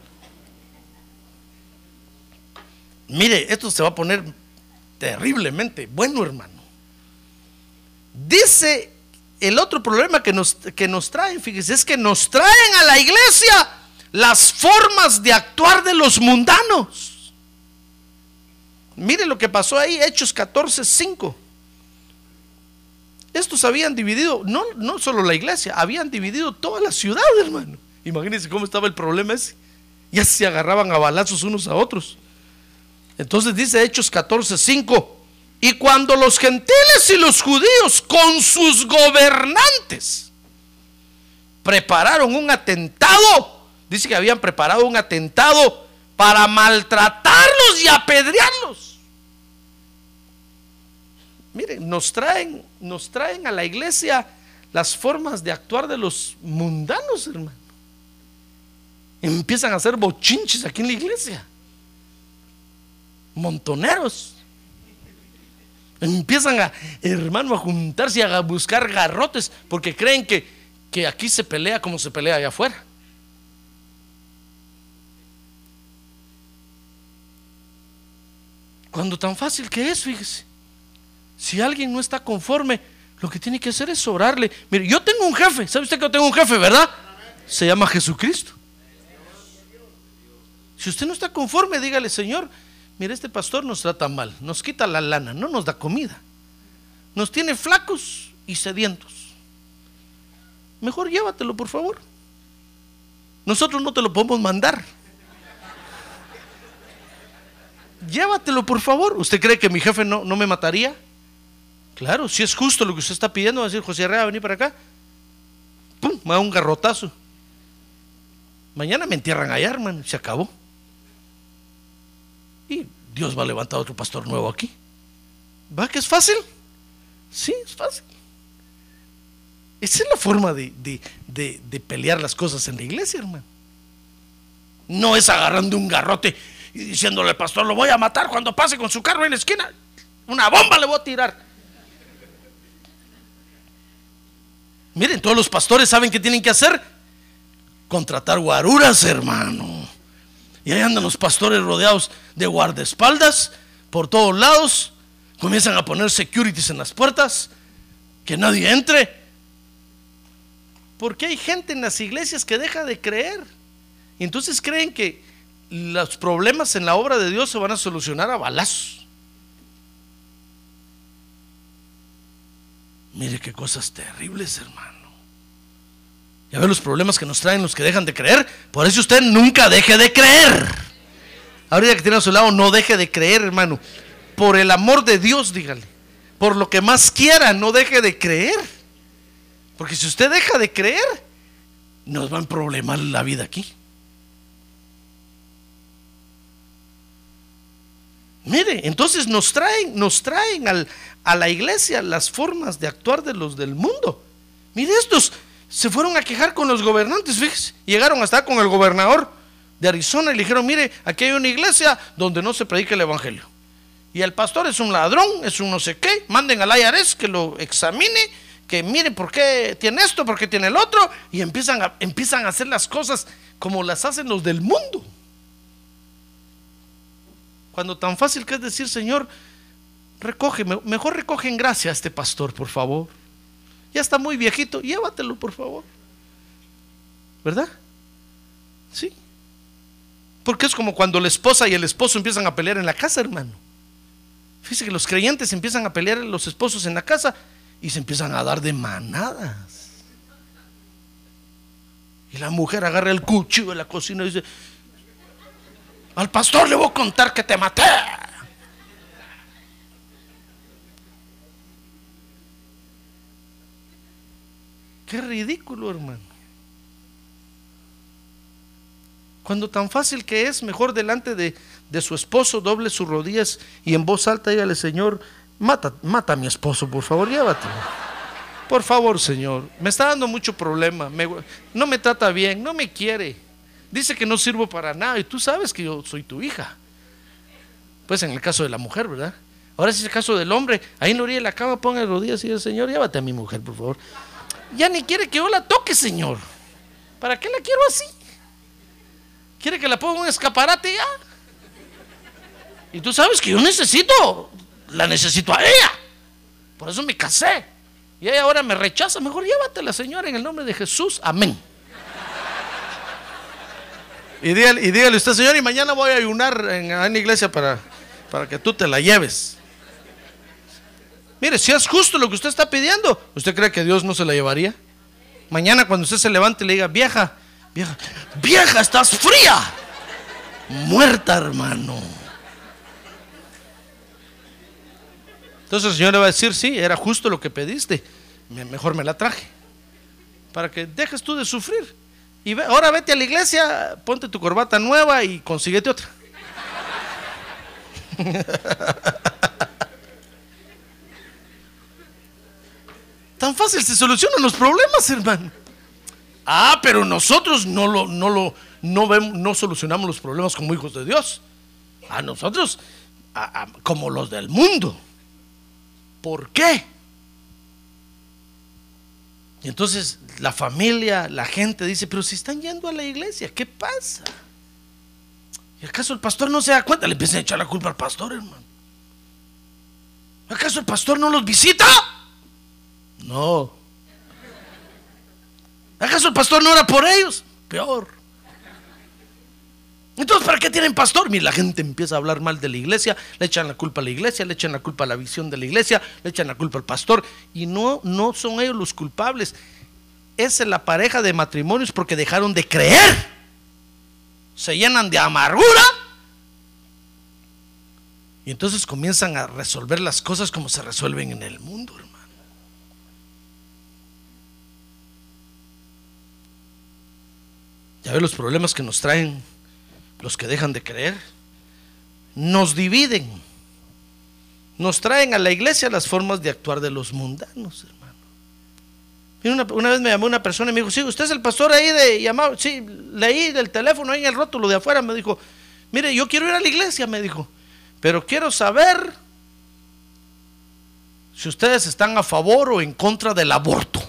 Mire, esto se va a poner terriblemente bueno, hermano. Dice el otro problema que nos, que nos traen, fíjese, es que nos traen a la iglesia las formas de actuar de los mundanos. Mire lo que pasó ahí, Hechos 14, 5. Estos habían dividido, no, no solo la iglesia, habían dividido toda la ciudad, hermano. Imagínense cómo estaba el problema ese. Ya se agarraban a balazos unos a otros. Entonces dice Hechos 14, 5. Y cuando los gentiles y los judíos con sus gobernantes prepararon un atentado, dice que habían preparado un atentado para maltratarlos y apedrearlos. Miren, nos traen, nos traen a la iglesia las formas de actuar de los mundanos, hermano. Empiezan a hacer bochinches aquí en la iglesia. Montoneros. Empiezan a, hermano, a juntarse y a buscar garrotes porque creen que, que aquí se pelea como se pelea allá afuera. Cuando tan fácil que es, fíjese. Si alguien no está conforme, lo que tiene que hacer es orarle. Mire, yo tengo un jefe, ¿sabe usted que yo tengo un jefe, verdad? Se llama Jesucristo. Si usted no está conforme, dígale, Señor, mire, este pastor nos trata mal, nos quita la lana, no nos da comida, nos tiene flacos y sedientos. Mejor llévatelo, por favor. Nosotros no te lo podemos mandar. Llévatelo por favor. ¿Usted cree que mi jefe no, no me mataría? Claro, si es justo lo que usted está pidiendo, va a decir José Herrera, vení para acá. ¡Pum! Me da un garrotazo. Mañana me entierran allá, hermano, se acabó. Y Dios va a levantar otro pastor nuevo aquí. ¿Va que es fácil? Sí, es fácil. Esa es la forma de, de, de pelear las cosas en la iglesia, hermano. No es agarrando un garrote y diciéndole al pastor, lo voy a matar cuando pase con su carro en la esquina. Una bomba le voy a tirar. Miren, todos los pastores saben qué tienen que hacer. Contratar guaruras, hermano. Y ahí andan los pastores rodeados de guardaespaldas por todos lados. Comienzan a poner securities en las puertas. Que nadie entre. Porque hay gente en las iglesias que deja de creer. Y entonces creen que los problemas en la obra de Dios se van a solucionar a balazos. Mire qué cosas terribles, hermano. Ya ve los problemas que nos traen los que dejan de creer. Por eso usted nunca deje de creer. Ahorita que tiene a su lado, no deje de creer, hermano. Por el amor de Dios, dígale. Por lo que más quiera, no deje de creer. Porque si usted deja de creer, nos va a problemar la vida aquí. Mire, entonces nos traen, nos traen al, a la iglesia las formas de actuar de los del mundo. Mire, estos se fueron a quejar con los gobernantes, fíjese. Llegaron hasta con el gobernador de Arizona y le dijeron, mire, aquí hay una iglesia donde no se predica el evangelio. Y el pastor es un ladrón, es un no sé qué. Manden al IRS que lo examine, que mire por qué tiene esto, por qué tiene el otro. Y empiezan a, empiezan a hacer las cosas como las hacen los del mundo. Cuando tan fácil que es decir, Señor, recoge, mejor recoge en gracia a este pastor, por favor. Ya está muy viejito, llévatelo, por favor. ¿Verdad? Sí. Porque es como cuando la esposa y el esposo empiezan a pelear en la casa, hermano. Fíjese que los creyentes empiezan a pelear los esposos en la casa y se empiezan a dar de manadas. Y la mujer agarra el cuchillo de la cocina y dice, al pastor le voy a contar que te maté. Qué ridículo, hermano. Cuando tan fácil que es, mejor delante de, su esposo doble sus rodillas y en voz alta dígale, Señor, mata, mata a mi esposo, por favor, llévatelo. Por favor, Señor, me está dando mucho problema, no me trata bien, no me quiere. Dice que no sirvo para nada y tú sabes que yo soy tu hija. Pues en el caso de la mujer, ¿verdad? Ahora si es el caso del hombre, ahí en la orilla de la cama ponga rodillas y dice, Señor, llévate a mi mujer, por favor. Ya ni quiere que yo la toque, Señor. ¿Para qué la quiero así? ¿Quiere que la ponga un escaparate ya? Y tú sabes que yo necesito, la necesito a ella. Por eso me casé. Y ella ahora me rechaza. Mejor llévatela, Señor, en el nombre de Jesús. Amén. Y dígale, usted, Señor, y mañana voy a ayunar en, la iglesia para, para que tú te la lleves. Mire, si es justo lo que usted está pidiendo, ¿usted cree que Dios no se la llevaría? Mañana cuando usted se levante y le diga, vieja, vieja, vieja, estás fría, muerta, hermano. Entonces el Señor le va a decir, sí, era justo lo que pediste, mejor me la traje, para que dejes tú de sufrir. Y ahora vete a la iglesia, ponte tu corbata nueva y consíguete otra. [LAUGHS] Tan fácil se solucionan los problemas, hermano. Ah, pero nosotros no lo, no lo, no vemos, no solucionamos los problemas como hijos de Dios. A nosotros, como los del mundo. ¿Por qué? Y entonces la familia, la gente dice, pero si están yendo a la iglesia, ¿qué pasa? ¿Y acaso el pastor no se da cuenta? Le empiezan a echar la culpa al pastor, hermano. ¿Acaso el pastor no los visita? No. ¿Acaso el pastor no ora por ellos? Peor. Entonces, ¿para qué tienen pastor? Mira, la gente empieza a hablar mal de la iglesia, le echan la culpa a la iglesia, le echan la culpa a la visión de la iglesia, le echan la culpa al pastor. Y no, no son ellos los culpables. Es la pareja de matrimonios porque dejaron de creer. Se llenan de amargura Y entonces comienzan a resolver las cosas como se resuelven en el mundo, hermano. Ya ve los problemas que nos traen los que dejan de creer. Nos dividen. Nos traen a la iglesia las formas de actuar de los mundanos, hermano. Una, una, vez me llamó una persona y me dijo, sí, usted es el pastor ahí de llamado, sí, leí del teléfono ahí en el rótulo de afuera, me dijo, mire, yo quiero ir a la iglesia, me dijo, pero quiero saber si ustedes están a favor o en contra del aborto.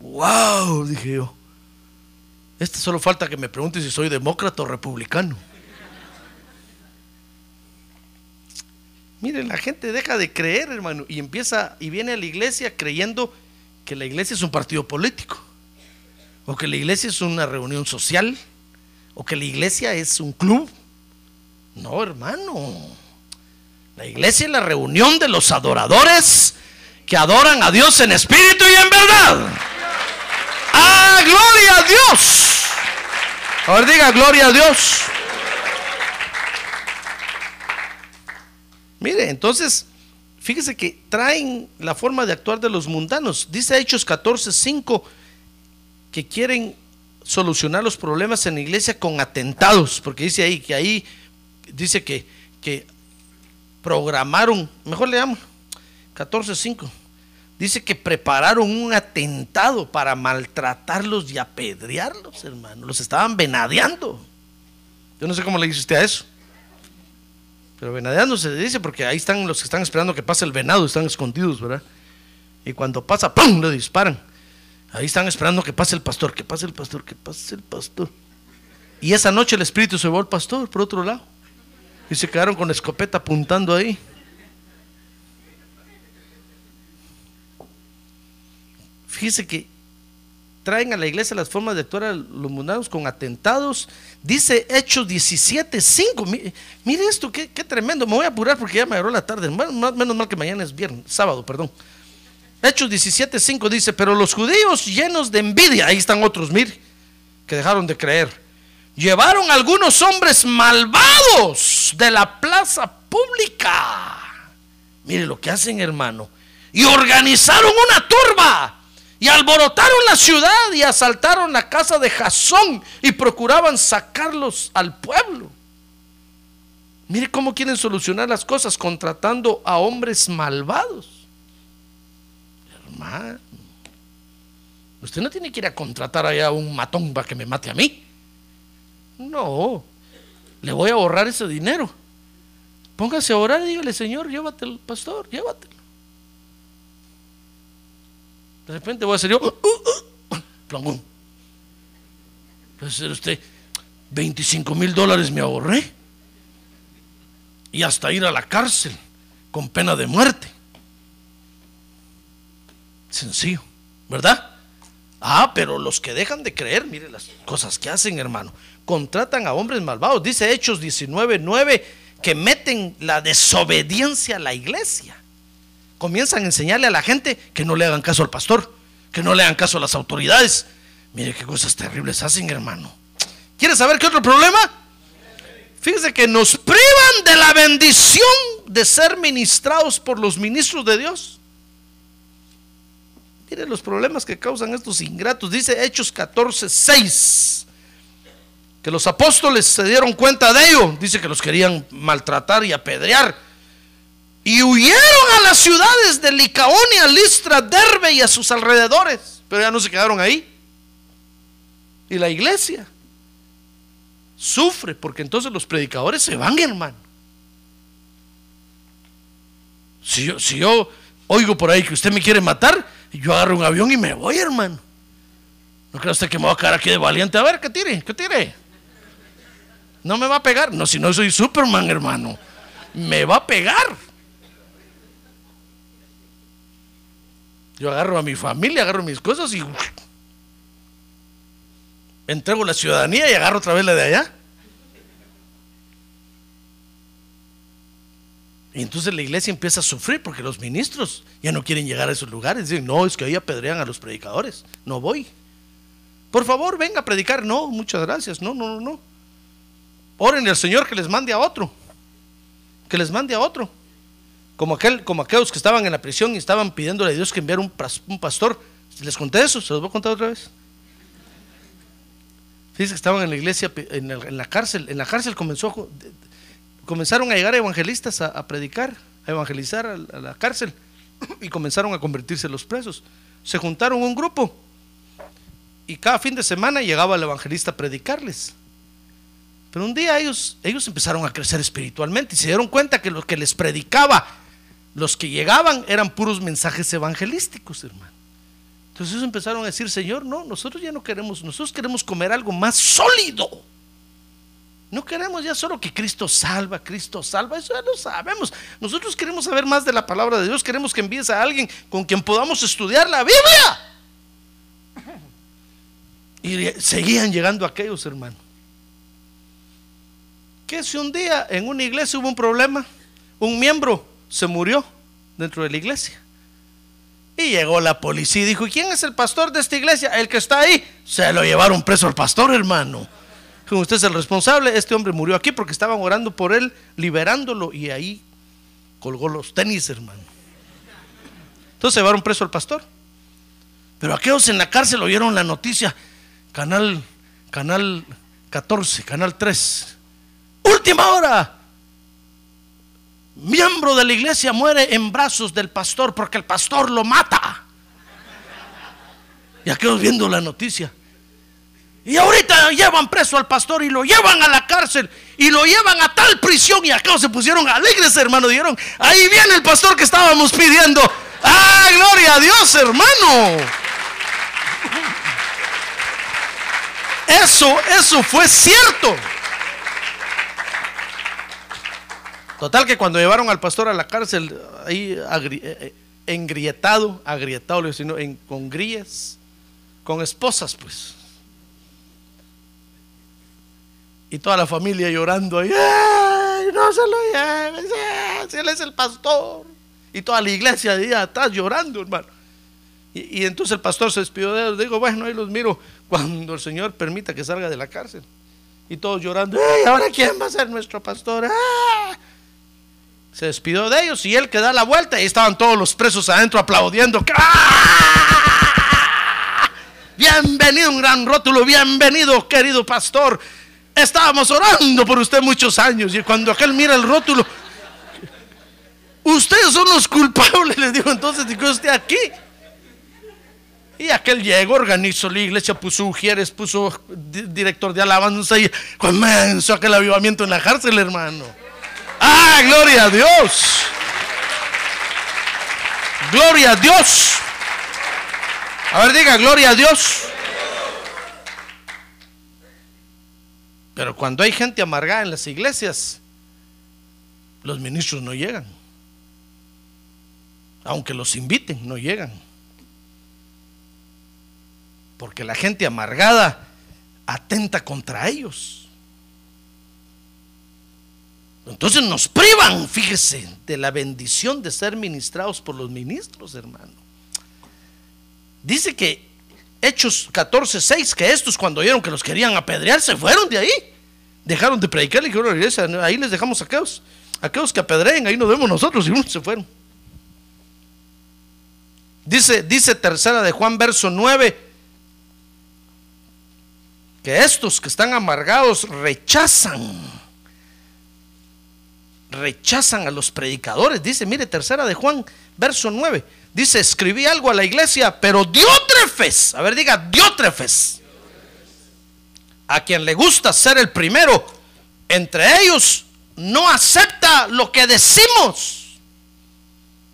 Wow, dije yo. Este solo falta que me pregunte si soy demócrata o republicano. Miren, la gente deja de creer, hermano, y empieza y viene a la iglesia creyendo que la iglesia es un partido político, o que la iglesia es una reunión social, o que la iglesia es un club. No, hermano. La iglesia es la reunión de los adoradores que adoran a Dios en espíritu y en verdad. ¡Ah, gloria a Dios! A ver, diga gloria a Dios. Mire, entonces, fíjese que traen la forma de actuar de los mundanos. Dice Hechos 14:5 que quieren solucionar los problemas en la iglesia con atentados, porque dice ahí que ahí dice que, que programaron, mejor leamos, 14.5, dice que prepararon un atentado para maltratarlos y apedrearlos, hermano, los estaban venadeando. Yo no sé cómo le dice usted a eso. Pero venadeando se dice porque ahí están los que están esperando que pase el venado, están escondidos, ¿verdad? Y cuando pasa, ¡pum! le disparan. Ahí están esperando que pase el pastor, que pase el pastor, que pase el pastor. Y esa noche el espíritu se llevó al pastor por otro lado. Y se quedaron con la escopeta apuntando ahí. Fíjese que traen a la iglesia las formas de actuar a los mundanos con atentados. Dice Hechos 17, 5. Mire, esto, qué, qué, tremendo. Me voy a apurar porque ya me agarró la tarde. Menos mal que mañana es viernes, sábado, perdón. Hechos 17, 5 dice, pero los judíos llenos de envidia, ahí están otros, mire, que dejaron de creer, llevaron algunos hombres malvados de la plaza pública. Mire lo que hacen, hermano. Y organizaron una turba y alborotaron la ciudad y asaltaron la casa de Jasón y procuraban sacarlos al pueblo. Mire cómo quieren solucionar las cosas contratando a hombres malvados. Hermano, usted no tiene que ir a contratar allá a un matón para que me mate a mí. No, le voy a ahorrar ese dinero. Póngase a orar y dígale, Señor, llévatelo, pastor, llévatelo. De repente voy a ser yo, uh, uh, ser usted, 25 mil dólares me ahorré. Y hasta ir a la cárcel con pena de muerte. Sencillo, ¿verdad? Ah, pero los que dejan de creer, mire las cosas que hacen, hermano. Contratan a hombres malvados. Dice Hechos 19:9 que meten la desobediencia a la iglesia. Comienzan a enseñarle a la gente que no le hagan caso al pastor, que no le hagan caso a las autoridades. Mire qué cosas terribles hacen, hermano. ¿Quiere saber qué otro problema? Fíjese que nos privan de la bendición de ser ministrados por los ministros de Dios. Mire los problemas que causan estos ingratos. Dice Hechos 14, 6. Que los apóstoles se dieron cuenta de ello. Dice que los querían maltratar y apedrear. Y huyeron a las ciudades de Licaonia, Listra, Derbe y a sus alrededores. Pero ya no se quedaron ahí. Y la iglesia sufre porque entonces los predicadores se van, hermano. Si yo, si yo oigo por ahí que usted me quiere matar, yo agarro un avión y me voy, hermano. ¿No cree usted que me voy a quedar aquí de valiente? A ver, que tire, que tire. No me va a pegar. No, si no soy Superman, hermano. Me va a pegar. Yo agarro a mi familia, agarro mis cosas y entrego la ciudadanía y agarro otra vez la de allá. Y entonces la iglesia empieza a sufrir porque los ministros ya no quieren llegar a esos lugares. Dicen, no, es que ahí apedrean a los predicadores. No voy. Por favor, venga a predicar. No, muchas gracias. No, no, no, no. Oren al Señor que les mande a otro. Que les mande a otro. Como, aquel, como aquellos que estaban en la prisión y estaban pidiéndole a Dios que enviara un, pastor. Les conté eso, se los voy a contar otra vez. Fíjense que estaban en la iglesia, en, la cárcel. En la cárcel comenzó, comenzaron a llegar evangelistas a, predicar, a evangelizar a, a la cárcel. Y comenzaron a convertirse los presos. Se juntaron un grupo. Y cada fin de semana llegaba el evangelista a predicarles. Pero un día ellos, ellos empezaron a crecer espiritualmente y se dieron cuenta que lo que les predicaba, los que llegaban, eran puros mensajes evangelísticos, hermano. Entonces ellos empezaron a decir, Señor, no, nosotros ya no queremos, nosotros queremos comer algo más sólido. No queremos ya solo que Cristo salva, Cristo salva, eso ya lo sabemos. Nosotros queremos saber más de la palabra de Dios, queremos que envíes a alguien con quien podamos estudiar la Biblia. Y seguían llegando aquellos, hermano que si un día en una iglesia hubo un problema, un miembro se murió dentro de la iglesia. Y llegó la policía y dijo, ¿quién es el pastor de esta iglesia? El que está ahí. Se lo llevaron preso al pastor, hermano. Como usted es el responsable, este hombre murió aquí porque estaban orando por él, liberándolo y ahí colgó los tenis, hermano. Entonces se llevaron preso al pastor. Pero aquellos en la cárcel oyeron la noticia, canal, canal 14, canal 3, Última hora. Miembro de la iglesia muere en brazos del pastor porque el pastor lo mata. Y aquellos viendo la noticia. Y ahorita llevan preso al pastor y lo llevan a la cárcel y lo llevan a tal prisión. Y aquellos se pusieron alegres, hermano. Dijeron: Ahí viene el pastor que estábamos pidiendo. ¡Ah, gloria a Dios, hermano! Eso, eso fue cierto. Total que cuando llevaron al pastor a la cárcel, ahí eh, eh, engrietado, agrietado, sino en, con grillas, con esposas, pues. Y toda la familia llorando ahí, ¡ay, no se lo lleven! Si él es el pastor. Y toda la iglesia ahí atrás llorando, hermano. Y, entonces el pastor se despidió de ellos. Digo, bueno, ahí los miro cuando el Señor permita que salga de la cárcel. Y todos llorando, ¡ay, ahora quién va a ser nuestro pastor! ¡Ah! Se despidió de ellos y él que da la vuelta y estaban todos los presos adentro aplaudiendo. Bienvenido, un gran rótulo, bienvenido querido pastor. Estábamos orando por usted muchos años y cuando aquel mira el rótulo, ustedes son los culpables, [LAUGHS] le dijo entonces, dijo usted aquí. Y aquel llegó, organizó la iglesia, puso ujieres, puso director de alabanza y comenzó aquel avivamiento en la cárcel, hermano. Ah, gloria a Dios. Gloria a Dios. A ver, diga, gloria a Dios. Pero cuando hay gente amargada en las iglesias, los ministros no llegan. Aunque los inviten, no llegan. Porque la gente amargada atenta contra ellos. Entonces nos privan, fíjese, de la bendición de ser ministrados por los ministros, hermano. Dice que Hechos 14, 6, que estos cuando oyeron que los querían apedrear, se fueron de ahí. Dejaron de predicar y dijeron a la iglesia, ahí les dejamos a aquellos, aquellos que apedreen, ahí nos vemos nosotros, y se fueron. Dice, dice tercera de Juan, verso 9, que estos que están amargados rechazan rechazan a los predicadores. Dice, mire, tercera de Juan, verso 9. Dice, escribí algo a la iglesia, pero Diótrefes, a ver, diga, Diótrefes, a quien le gusta ser el primero entre ellos, no acepta lo que decimos.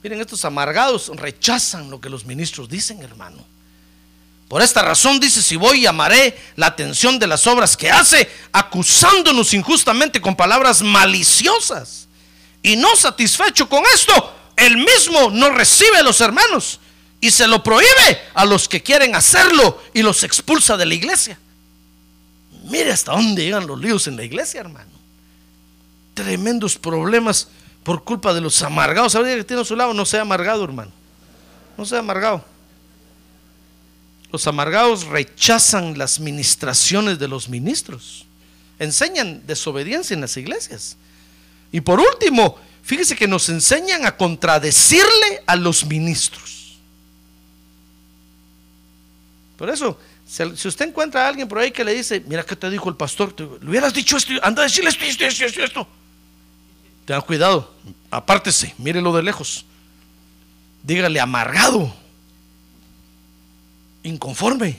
Miren, estos amargados rechazan lo que los ministros dicen, hermano. Por esta razón dice, si voy llamaré la atención de las obras que hace, acusándonos injustamente con palabras maliciosas. Y no satisfecho con esto, él mismo no recibe a los hermanos y se lo prohíbe a los que quieren hacerlo y los expulsa de la iglesia. Mire hasta dónde llegan los líos en la iglesia, hermano. Tremendos problemas por culpa de los amargados. ¿Sabría que tiene a su lado? No sea amargado, hermano. No sea amargado. Los amargados rechazan las ministraciones de los ministros. enseñan desobediencia en las iglesias. Y por último, fíjese que nos enseñan a contradecirle a los ministros. Por eso, si usted encuentra a alguien por ahí que le dice, mira qué te dijo el pastor, le hubieras dicho esto, anda a decirle esto, esto, esto, esto, esto. Tenga cuidado, apártese, mírelo de lejos. Dígale amargado, inconforme,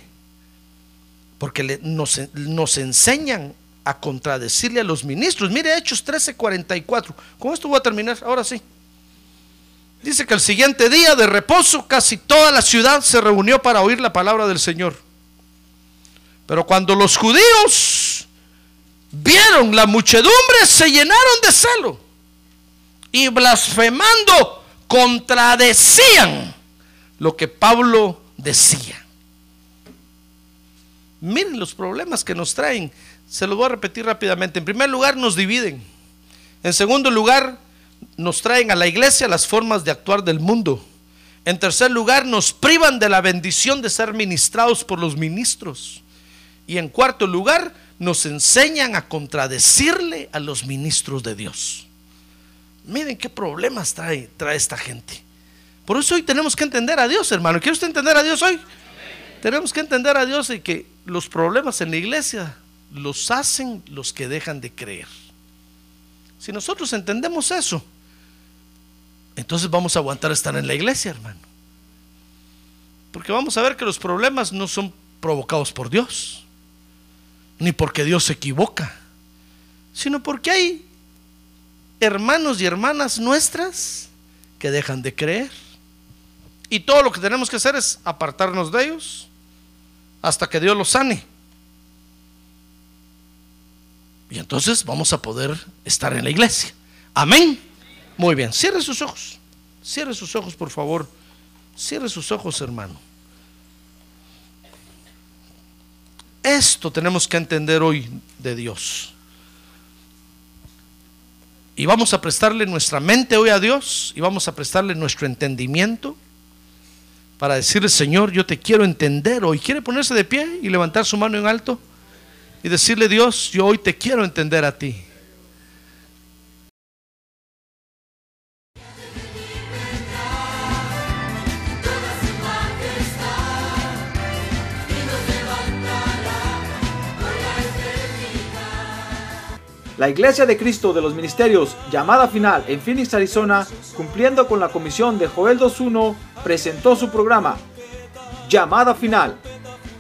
porque nos, nos enseñan a contradecirle a los ministros. Mire Hechos 13:44. Con esto voy a terminar, ahora sí. Dice que el siguiente día de reposo casi toda la ciudad se reunió para oír la palabra del Señor. Pero cuando los judíos vieron la muchedumbre, se llenaron de celo y blasfemando contradecían lo que Pablo decía. Miren los problemas que nos traen. Se los voy a repetir rápidamente. En primer lugar, nos dividen. En segundo lugar, nos traen a la iglesia las formas de actuar del mundo. En tercer lugar, nos privan de la bendición de ser ministrados por los ministros. Y en cuarto lugar, nos enseñan a contradecirle a los ministros de Dios. Miren qué problemas trae, trae esta gente. Por eso hoy tenemos que entender a Dios, hermano. ¿Quiere usted entender a Dios hoy? Tenemos que entender a Dios y que los problemas en la iglesia los hacen los que dejan de creer. Si nosotros entendemos eso, entonces vamos a aguantar estar en la iglesia, hermano. Porque vamos a ver que los problemas no son provocados por Dios, ni porque Dios se equivoca, sino porque hay hermanos y hermanas nuestras que dejan de creer. Y todo lo que tenemos que hacer es apartarnos de ellos hasta que Dios los sane. Y entonces vamos a poder estar en la iglesia. Amén. Muy bien, cierre sus ojos. Cierre sus ojos, por favor. Cierre sus ojos, hermano. Esto tenemos que entender hoy de Dios. Y vamos a prestarle nuestra mente hoy a Dios y vamos a prestarle nuestro entendimiento para decirle, Señor, yo te quiero entender hoy. ¿Quiere ponerse de pie y levantar su mano en alto? Y decirle, Dios, yo hoy te quiero entender a ti.
La Iglesia de Cristo de los Ministerios, llamada final en Phoenix, Arizona, cumpliendo con la comisión de Joel 2.1, presentó su programa, Llamada Final.